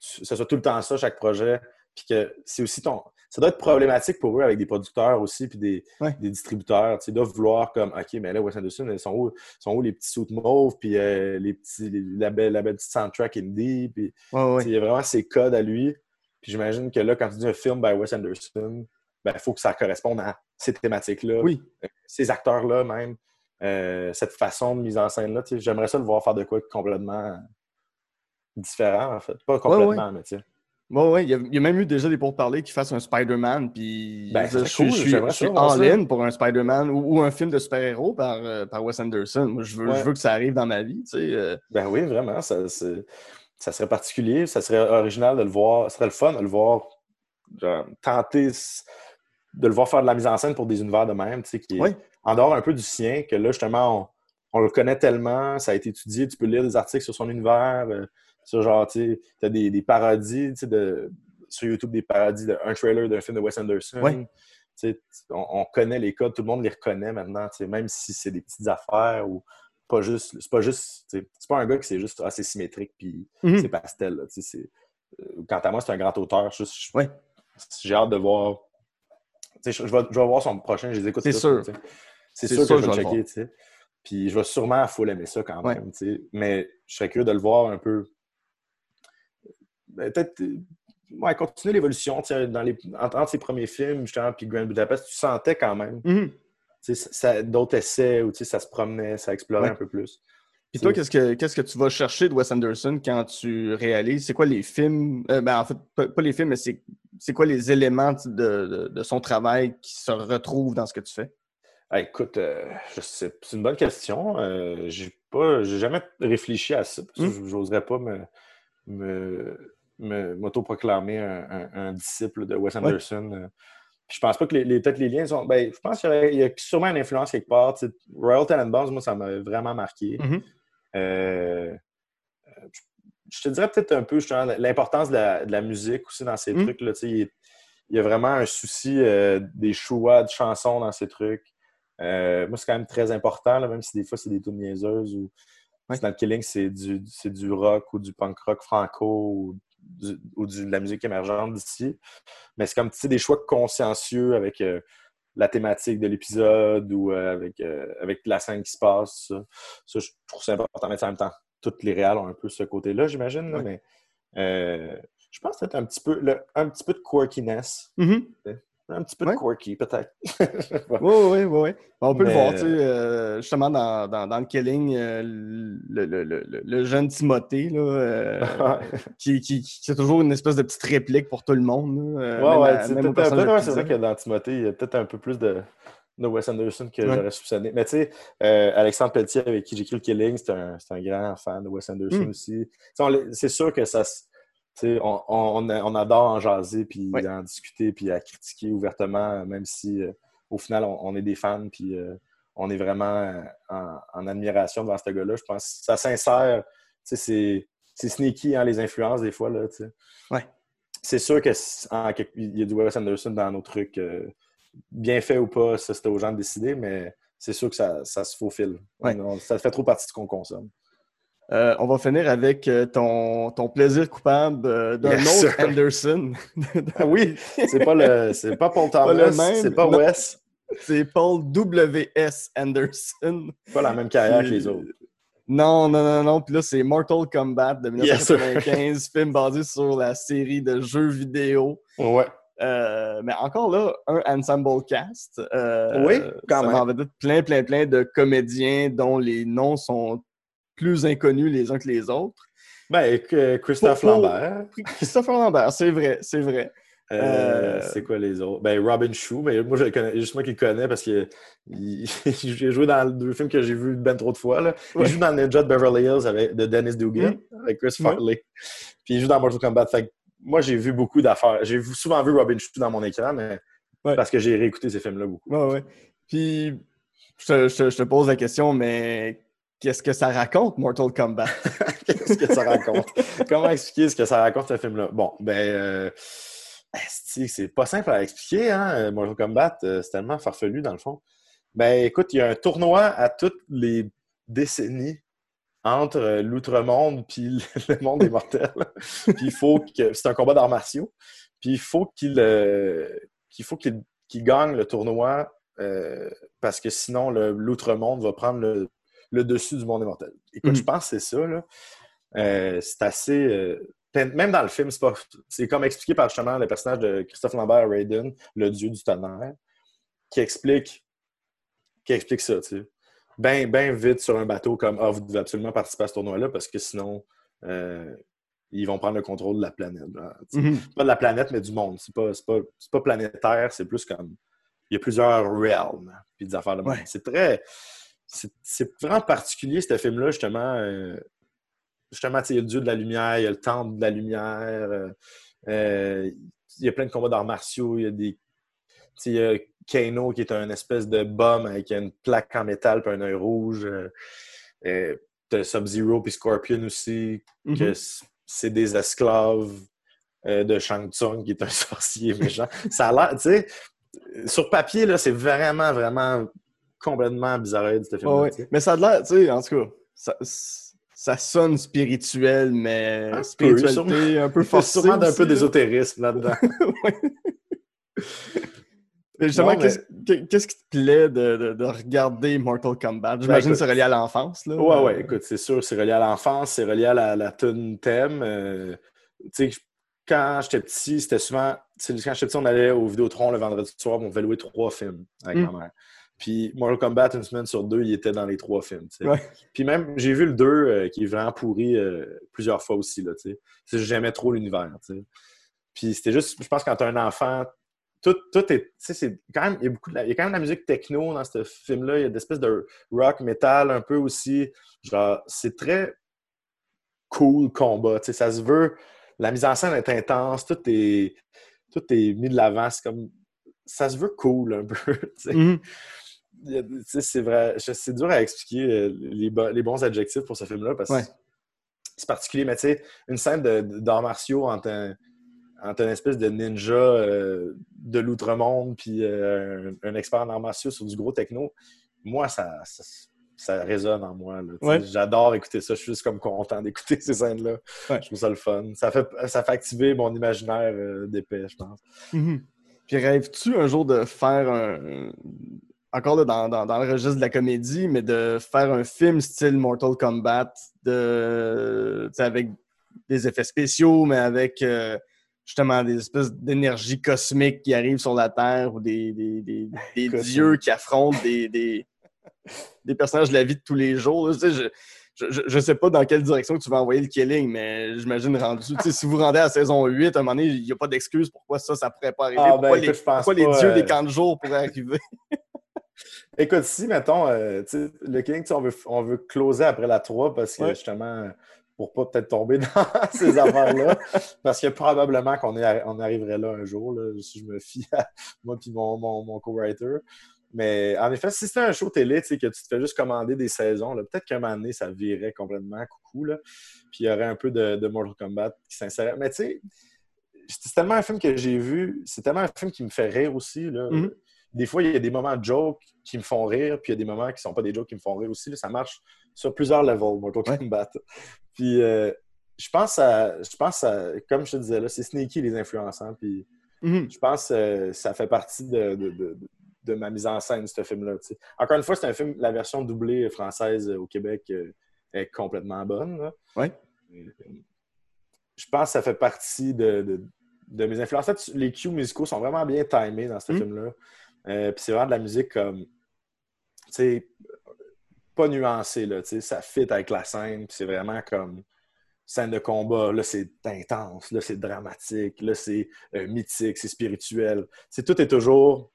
ce soit tout le temps ça, chaque projet. Puis que c'est aussi ton ça doit être problématique pour eux avec des producteurs aussi, puis des, des distributeurs. Ils doivent vouloir comme, OK, mais là, Wes Anderson, ils sont où, sont où les petits sous mauves, puis euh, les petits, la, belle, la belle petite soundtrack indie, puis il y a vraiment ses codes à lui. Puis j'imagine que là, quand tu dis un film by Wes Anderson, ben, il faut que ça corresponde à ces thématiques-là, oui. Euh, ces acteurs-là même, euh, cette façon de mise en scène-là. J'aimerais ça le voir faire de quoi complètement différent, en fait. Pas complètement, mais tu sais. Bon, ouais, il y, a, même eu déjà des pourparlers qui fassent un Spider-Man, puis ben, je, suis, je suis en pour un Spider-Man ou, un film de super-héros par, euh, par Wes Anderson. Moi, je veux, je veux que ça arrive dans ma vie, tu sais. Euh. Ben oui, vraiment, ça, ça serait particulier, ça serait original de le voir, ça serait le fun de le voir, tenter de le voir faire de la mise en scène pour des univers de même, tu sais, qui est en dehors un peu du sien, que là, justement, on, le connaît tellement, ça a été étudié, tu peux lire des articles sur son univers, euh, genre, tu as des, des parodies de, sur YouTube, des parodies d'un trailer d'un film de Wes Anderson. On, on, connaît les codes, tout le monde les reconnaît maintenant, même si c'est des petites affaires ou pas juste. C'est pas juste. C'est pas un gars qui c'est juste assez symétrique puis mhm. c'est pastel. Là, quant à moi, c'est un grand auteur. ouais. J'ai hâte de voir. Je vais, je vais voir son prochain, je les écoute. C'est sûr. C'est sûr, que je vais checker. Puis je vais sûrement à full aimer ça quand même. Mais je serais curieux de le voir un peu. Ben, peut-être ouais, continuer l'évolution. Dans les, entre, ses premiers films, justement, puis Grand Budapest, tu sentais quand même mm-hmm. d'autres essais où ça se promenait, ça explorait un peu plus. Puis toi, qu'est-ce que, qu'est-ce que tu vas chercher de Wes Anderson quand tu réalises? C'est quoi les films? Euh, ben, en fait, pas, les films, mais c'est, c'est quoi les éléments de, de, son travail qui se retrouvent dans ce que tu fais? Ah, écoute, euh, c'est une bonne question. Euh, j'ai pas, j'ai jamais réfléchi à ça. Parce que hmm? J'oserais pas me, me, m'autoproclamer un, un, disciple de Wes Anderson. Euh. je pense pas que les, peut-être les liens sont. Ben, je pense qu'il y, a sûrement une influence quelque part. Royal Tenenbaums, moi, ça m'a vraiment marqué. Mm-hmm. Euh, je te dirais peut-être un peu l'importance de la, musique aussi dans ces mm. trucs-là. Il, y a vraiment un souci euh, des choix de chansons dans ces trucs. moi, c'est quand même très important, même si des fois c'est des tunes niaiseuses ou dans le Killing, c'est du, du rock ou du punk rock franco ou ou de la musique émergente d'ici. Mais c'est comme des choix consciencieux avec euh, la thématique de l'épisode ou euh, avec, euh, avec la scène qui se passe. Ça, je trouve ça important. Mais en même temps, toutes les réals ont un peu ce côté-là, j'imagine. Mais je pense que c'est un petit peu un petit peu de quirkiness. Mm-hmm. Un petit peu de quirky, peut-être. oui, oui, oui. On peut le voir, tu sais, euh, justement, dans, dans, dans, le Killing, euh, le, le, le, le, jeune Timothée, là, euh, qui, qui, qui, a toujours une espèce de petite réplique pour tout le monde. Là, ouais, ouais, c'est vrai que dans Timothée, il y a peut-être un peu plus de, de Wes Anderson que j'aurais soupçonné. Mais tu sais, Alexandre Pelletier, avec qui j'ai écrit le Killing, c'est un, un, grand fan de Wes Anderson hmm. aussi. C'est sûr que ça on, on, adore en jaser, puis en discuter, puis à critiquer ouvertement, même si euh, au final, on, est des fans, puis euh, on est vraiment euh, en, admiration devant ce gars-là. Je pense que ça s'insère, c'est sneaky, hein, les influences, des fois. Là, ouais. C'est sûr qu'il y a du Wes Anderson dans nos trucs. bien fait ou pas, ça, c'était aux gens de décider, mais c'est sûr que ça, ça se faufile. Ça fait trop partie de ce qu'on consomme. Euh, on va finir avec euh, ton, ton, plaisir coupable euh, d'un autre Anderson. Ah oui, c'est pas le c'est pas Paul Thomas, c'est pas Wes. C'est Paul W.S. Anderson. Pas la même carrière que les autres. Non, non, non, non. Puis là, c'est Mortal Kombat de 1995, film basé sur la série de jeux vidéo. Ouais. mais encore là, un ensemble cast. oui, quand ça même. plein, plein, plein de comédiens dont les noms sont plus inconnus les uns que les autres. Ben, Christophe Lambert. Christophe Lambert, c'est vrai, c'est vrai. Euh, euh, c'est quoi les autres? Ben, Robin Shue, mais moi, je connais, juste moi qui le connais parce qu'il j'ai joué dans deux films que j'ai vus ben trop de fois. Là. Il joue dans Ninja de Beverly Hills avec, de Dennis Dugan mm. avec Chris Farley. Puis il joue dans Mortal Kombat. Fait moi, j'ai vu beaucoup d'affaires. J'ai souvent vu Robin Shue dans mon écran, mais parce que j'ai réécouté ces films-là beaucoup. Ouais, ouais. Puis, je je te, pose la question, mais qu'est-ce que ça raconte, Mortal Kombat? qu'est-ce que ça raconte? Comment expliquer ce que ça raconte, ce film-là? Bon, ben, euh, c'est pas simple à expliquer, hein? Mortal Kombat, euh, c'est tellement farfelu dans le fond. Ben, écoute, il y a un tournoi à toutes les décennies entre euh, l'outre-monde puis le monde des mortels. puis il faut que. C'est un combat d'arts martiaux. Puis il faut qu'il faut qu'il gagne le tournoi parce que sinon l'outre-monde va prendre le le dessus du monde immortel. Écoute, je mm. pense que c'est ça. Là. Euh, c'est assez. Euh, même dans le film, c'est comme expliqué par justement le personnage de Christophe Lambert Raiden, le dieu du tonnerre, qui explique, qui explique ça, tu sais. Bien ben vite sur un bateau, comme Ah, vous devez absolument participer à ce tournoi-là parce que sinon, euh, ils vont prendre le contrôle de la planète. Mm-hmm. Pas de la planète, mais du monde. C'est pas, pas, pas planétaire, c'est plus comme. Il y a plusieurs realms, puis des affaires de monde. C'est très c'est vraiment particulier, ce film-là, justement. Euh, justement, il y a le dieu de la lumière, il y a le temple de la lumière, euh, euh, il y a plein de combats d'arts martiaux, il y a des. Il y a Kano qui est un espèce de bum avec une plaque en métal et un œil rouge. T'as Sub-Zero puis Scorpion aussi, que mm-hmm. c'est des esclaves de Shang Tsung qui est un sorcier méchant. Ça a l'air, tu sais, sur papier, là, c'est vraiment, vraiment complètement bizarre ce film Mais ça a l'air, tu sais, en tout cas, ça, sonne spirituel, mais un spiritualité peu, un peu forcée. Sûrement d'un peu d'ésotérisme là-dedans. Justement, mais- qu'est-ce qui te plaît de, de- de regarder Mortal Kombat? J'imagine que c'est relié à l'enfance. là. Ouais, ouais, écoute, c'est sûr, c'est relié à l'enfance, c'est relié à la, la tune thème. euh, tu sais, quand j'étais petit, c'était souvent. Quand j'étais petit, on allait au Vidéotron le vendredi soir, on pouvait louer trois films avec Mm. ma mère. Puis Mortal Kombat, une semaine sur deux, il était dans les trois films. Ouais. Puis même, j'ai vu le 2 euh, qui est vraiment pourri euh, plusieurs fois aussi. Là, J'aimais trop l'univers. Puis c'était juste, je pense, quand tu as un enfant, tout, tout est. C'est quand même. Il y, a beaucoup de la- il y a quand même de la musique techno dans ce film-là. Il y a des espèces de rock, metal un peu aussi. Genre, c'est très cool combat. Ça se veut. La mise en scène est intense. Tout est, tout est mis de l'avant. C'est comme. Ça se veut cool un peu. c'est vrai, c'est dur à expliquer euh, les, bo- les bons adjectifs pour ce film-là parce que Ouais. c'est particulier. Mais tu sais, une scène d'arts martiaux entre un, entre une espèce de ninja euh, de l'outre-monde puis euh, un, un expert en arts martiaux sur du gros techno, moi, ça, ça, ça résonne en moi. Ouais. J'adore écouter ça. Je suis juste comme content d'écouter ces scènes-là. Ouais. Je trouve ça le fun. Ça fait, ça fait activer mon imaginaire euh, d'épais, je pense. Mhm. Puis rêves-tu un jour de faire un. Encore là, dans, dans- dans le registre de la comédie, mais de faire un film style Mortal Kombat, de, avec des effets spéciaux, mais avec euh, justement des espèces d'énergie cosmique qui arrivent sur la Terre ou des, des, des- dieux qui affrontent des, des, des personnages de la vie de tous les jours. là. Je, je, je- sais pas dans quelle direction tu vas envoyer le killing, mais j'imagine rendu. si vous rendez à la saison 8, à un moment donné, il n'y a pas d'excuse pourquoi ça, ça pourrait pas arriver. Ah, ben, pourquoi les, écoute, dieux euh, des camps de jour pourraient arriver. Écoute, si, mettons, euh, le King, on veut, on veut closer après la 3 parce que Ouais. justement, pour pas peut-être tomber dans ces affaires-là, parce que probablement qu'on est- on arriverait là un jour, là, si je me fie à moi et mon, mon, mon co-writer. Mais en effet, si c'était un show télé, tu sais, que tu te fais juste commander des saisons, là, peut-être qu'un moment donné, ça virait complètement coucou, là, puis il y aurait un peu de, de Mortal Kombat qui s'insérait. Mais tu sais, c'est tellement un film que j'ai vu, c'est tellement un film qui me fait rire aussi, là. Mhm. Des fois, il y a des moments de joke qui me font rire, puis il y a des moments qui sont pas des jokes qui me font rire aussi. là. Ça marche sur plusieurs levels, Mortal Ouais. Kombat. Puis euh, je pense à, je pense à, comme je te disais là, c'est sneaky les influençants. Puis Mhm. je pense que ça fait partie de, de- de- de ma mise en scène, ce film-là. Encore une fois, c'est un film, la version doublée française au Québec euh, est complètement bonne. là. Ouais. Euh, Je pense que ça fait partie de, de- mes influences. En fait, les cues musicaux sont vraiment bien timés dans ce Mm. film-là. Euh, Puis c'est vraiment de la musique comme, tu sais, pas nuancée, là, tu sais, ça fit avec la scène, puis c'est vraiment comme scène de combat, là c'est intense, là c'est dramatique, là c'est euh, mythique, c'est spirituel. C'est tout est toujours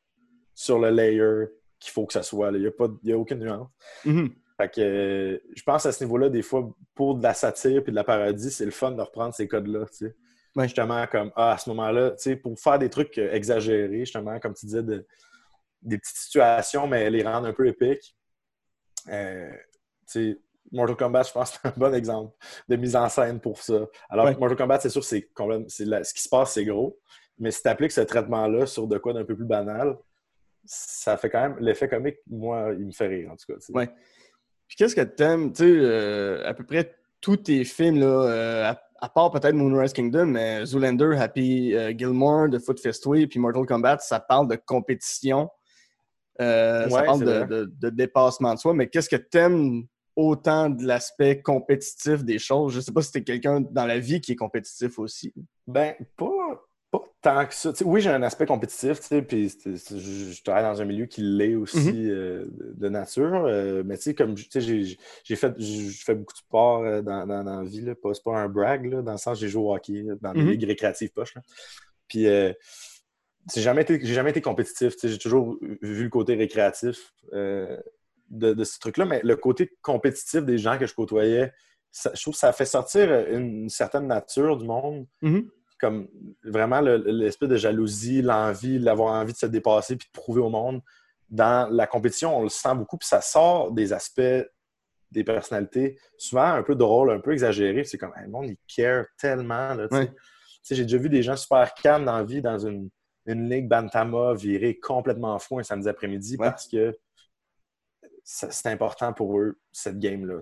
sur le layer qu'il faut que ça soit. là. Il n'y a, pas- y a aucune nuance. Mhm. Fait que euh, je pense à ce niveau-là, des fois, pour de la satire et de la parodie, c'est le fun de reprendre ces codes-là. tu sais. Ouais. Justement, comme ah, à ce moment-là, tu sais, pour faire des trucs euh, exagérés, justement, comme tu disais, de- des petites situations, mais les rendre un peu épiques. Euh, Mortal Kombat, je pense que c'est un bon exemple de mise en scène pour ça. Alors, Ouais. Mortal Kombat, c'est sûr, c'est ce qui se passe, c'est gros. Mais si tu appliques ce traitement-là sur de quoi d'un peu plus banal, ça fait quand même l'effet comique, moi, il me fait rire, en tout cas. Ouais. Puis qu'est-ce que t'aimes, tu sais, euh, à peu près tous tes films, là, euh, à, à part peut-être Moonrise Kingdom, mais Zoolander, Happy euh, Gilmore, The Foot Fistway, puis Mortal Kombat, ça parle de compétition, euh, ça parle de, vrai. de- de dépassement de soi, mais qu'est-ce que t'aimes autant de l'aspect compétitif des choses? Je sais pas si t'es quelqu'un dans la vie qui est compétitif aussi. Ben, pas, pas tant que ça. Oui, j'ai un aspect compétitif, puis je, travaille dans un milieu qui l'est aussi Mhm. euh, de, nature. euh, mais tu sais, comme, tu sais, j'ai fait, j'ai je fais beaucoup de sport euh, dans, dans, dans la vie, là. Pas, c'est pas un brag, là, dans le sens j'ai joué au hockey, dans des Mhm. ligues récréatives poches. Puis, j'ai jamais été, j'ai jamais été compétitif, j'ai toujours vu le côté récréatif euh, de, de ce truc-là, mais le côté compétitif des gens que je côtoyais, ça- je trouve que ça fait sortir une certaine nature du monde Mhm. comme vraiment le- l'espèce de jalousie, l'envie, l'avoir envie de se dépasser puis de prouver au monde. Dans la compétition, on le sent beaucoup, puis ça sort des aspects des personnalités, souvent un peu drôles, un peu exagérés. C'est comme, Hey, le monde, il care tellement. Là, J'ai déjà vu des gens super calmes dans la vie dans une, une ligue Bantama virer complètement fou un samedi après-midi Ouais. parce que c'est important pour eux, cette game-là.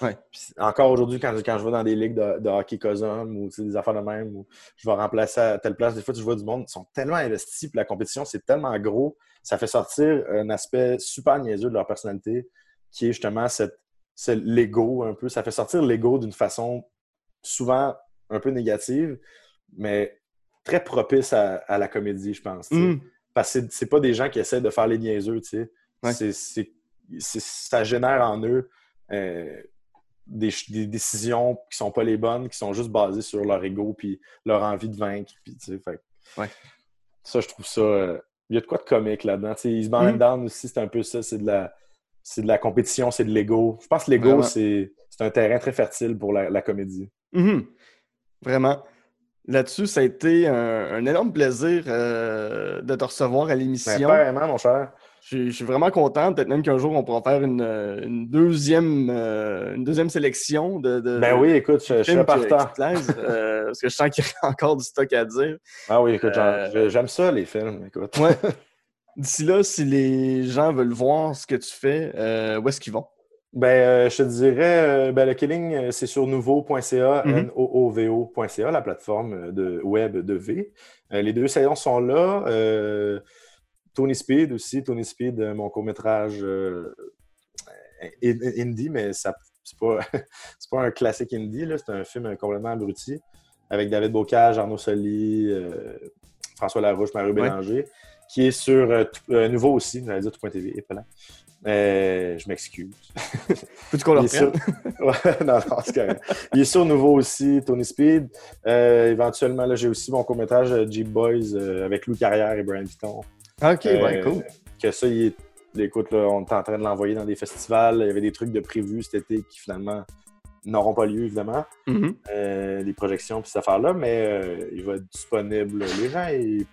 Ouais. Encore aujourd'hui, quand, quand je vais dans des ligues de, hockey cosum ou des affaires de même, où je vais remplacer à telle place, des fois, tu vois du monde, ils sont tellement investis, puis la compétition, c'est tellement gros, ça fait sortir un aspect super niaiseux de leur personnalité, qui est justement cette, l'ego un peu. Ça fait sortir l'ego d'une façon souvent un peu négative, mais très propice à, la comédie, je pense. Mm. Parce que c'est pas des gens qui essaient de faire les niaiseux, tu sais. ça génère en eux euh, des, décisions qui sont pas les bonnes, qui sont juste basées sur leur ego puis leur envie de vaincre. Puis, Ça, je trouve ça. Euh, il y a de quoi de comique là-dedans. Eastbound mm. Down aussi, c'est un peu ça. C'est de la. C'est de la compétition, c'est de l'ego. Je pense que l'ego, c'est un terrain très fertile pour la, comédie. Mm-hmm. Vraiment. Là-dessus, ça a été un, énorme plaisir euh, de te recevoir à l'émission. Ben, vraiment, mon cher. Je, suis vraiment content. Peut-être même qu'un jour, on pourra faire une, deuxième, euh, une deuxième sélection de, Ben oui, écoute, je, suis partant. Euh, parce que je sens qu'il y a encore du stock à dire. Ah oui, écoute, j'aime ça, les films. Écoute. Ouais. D'ici là, si les gens veulent voir ce que tu fais, où est-ce qu'ils vont? Ben, euh, je te dirais, euh, ben, le Killing, euh, c'est sur nouveau.ca, mm N-O-O-V-O.ca, la plateforme de web de V. les deux saisons sont là. Tony Speed aussi, Tony Speed, mon court-métrage indie, mais ça c'est pas, pas un classique indie, c'est un film complètement abruti avec David Bocage, Arnaud Soli, François Larouche, Marie Bélanger, qui est sur Nouveau aussi, j'allais dire tout.tv. Euh, je m'excuse. Peux-tu qu'on le sur... non, non, c'est Il est sur nouveau aussi, Tony Speed. Euh, éventuellement, là, j'ai aussi mon court-métrage euh, Jeep Boys avec Lou Carrière et Brian Piton. OK, ouais, cool. Que ça, il est... Écoute, là, on est en train de l'envoyer dans des festivals. Il y avait des trucs de prévus cet été qui finalement n'auront pas lieu, évidemment, mm-hmm. euh, les projections puis cette affaire-là, mais euh, il va être disponible. Les gens,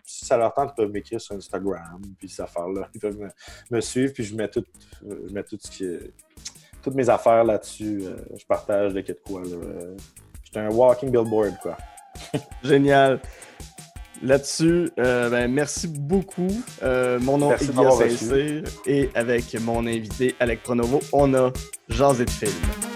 si ça leur tente, ils peuvent m'écrire sur Instagram, puis cette affaire-là. Ils peuvent me, suivre, puis je mets tout, je mets tout ce qui toutes mes affaires là-dessus. Euh, je partage de quoi. J'étais un walking billboard, quoi. Génial. Là-dessus, ben, merci beaucoup. mon nom est Guillaume Et avec mon invité Alec Pronovo, on a Jasé de film.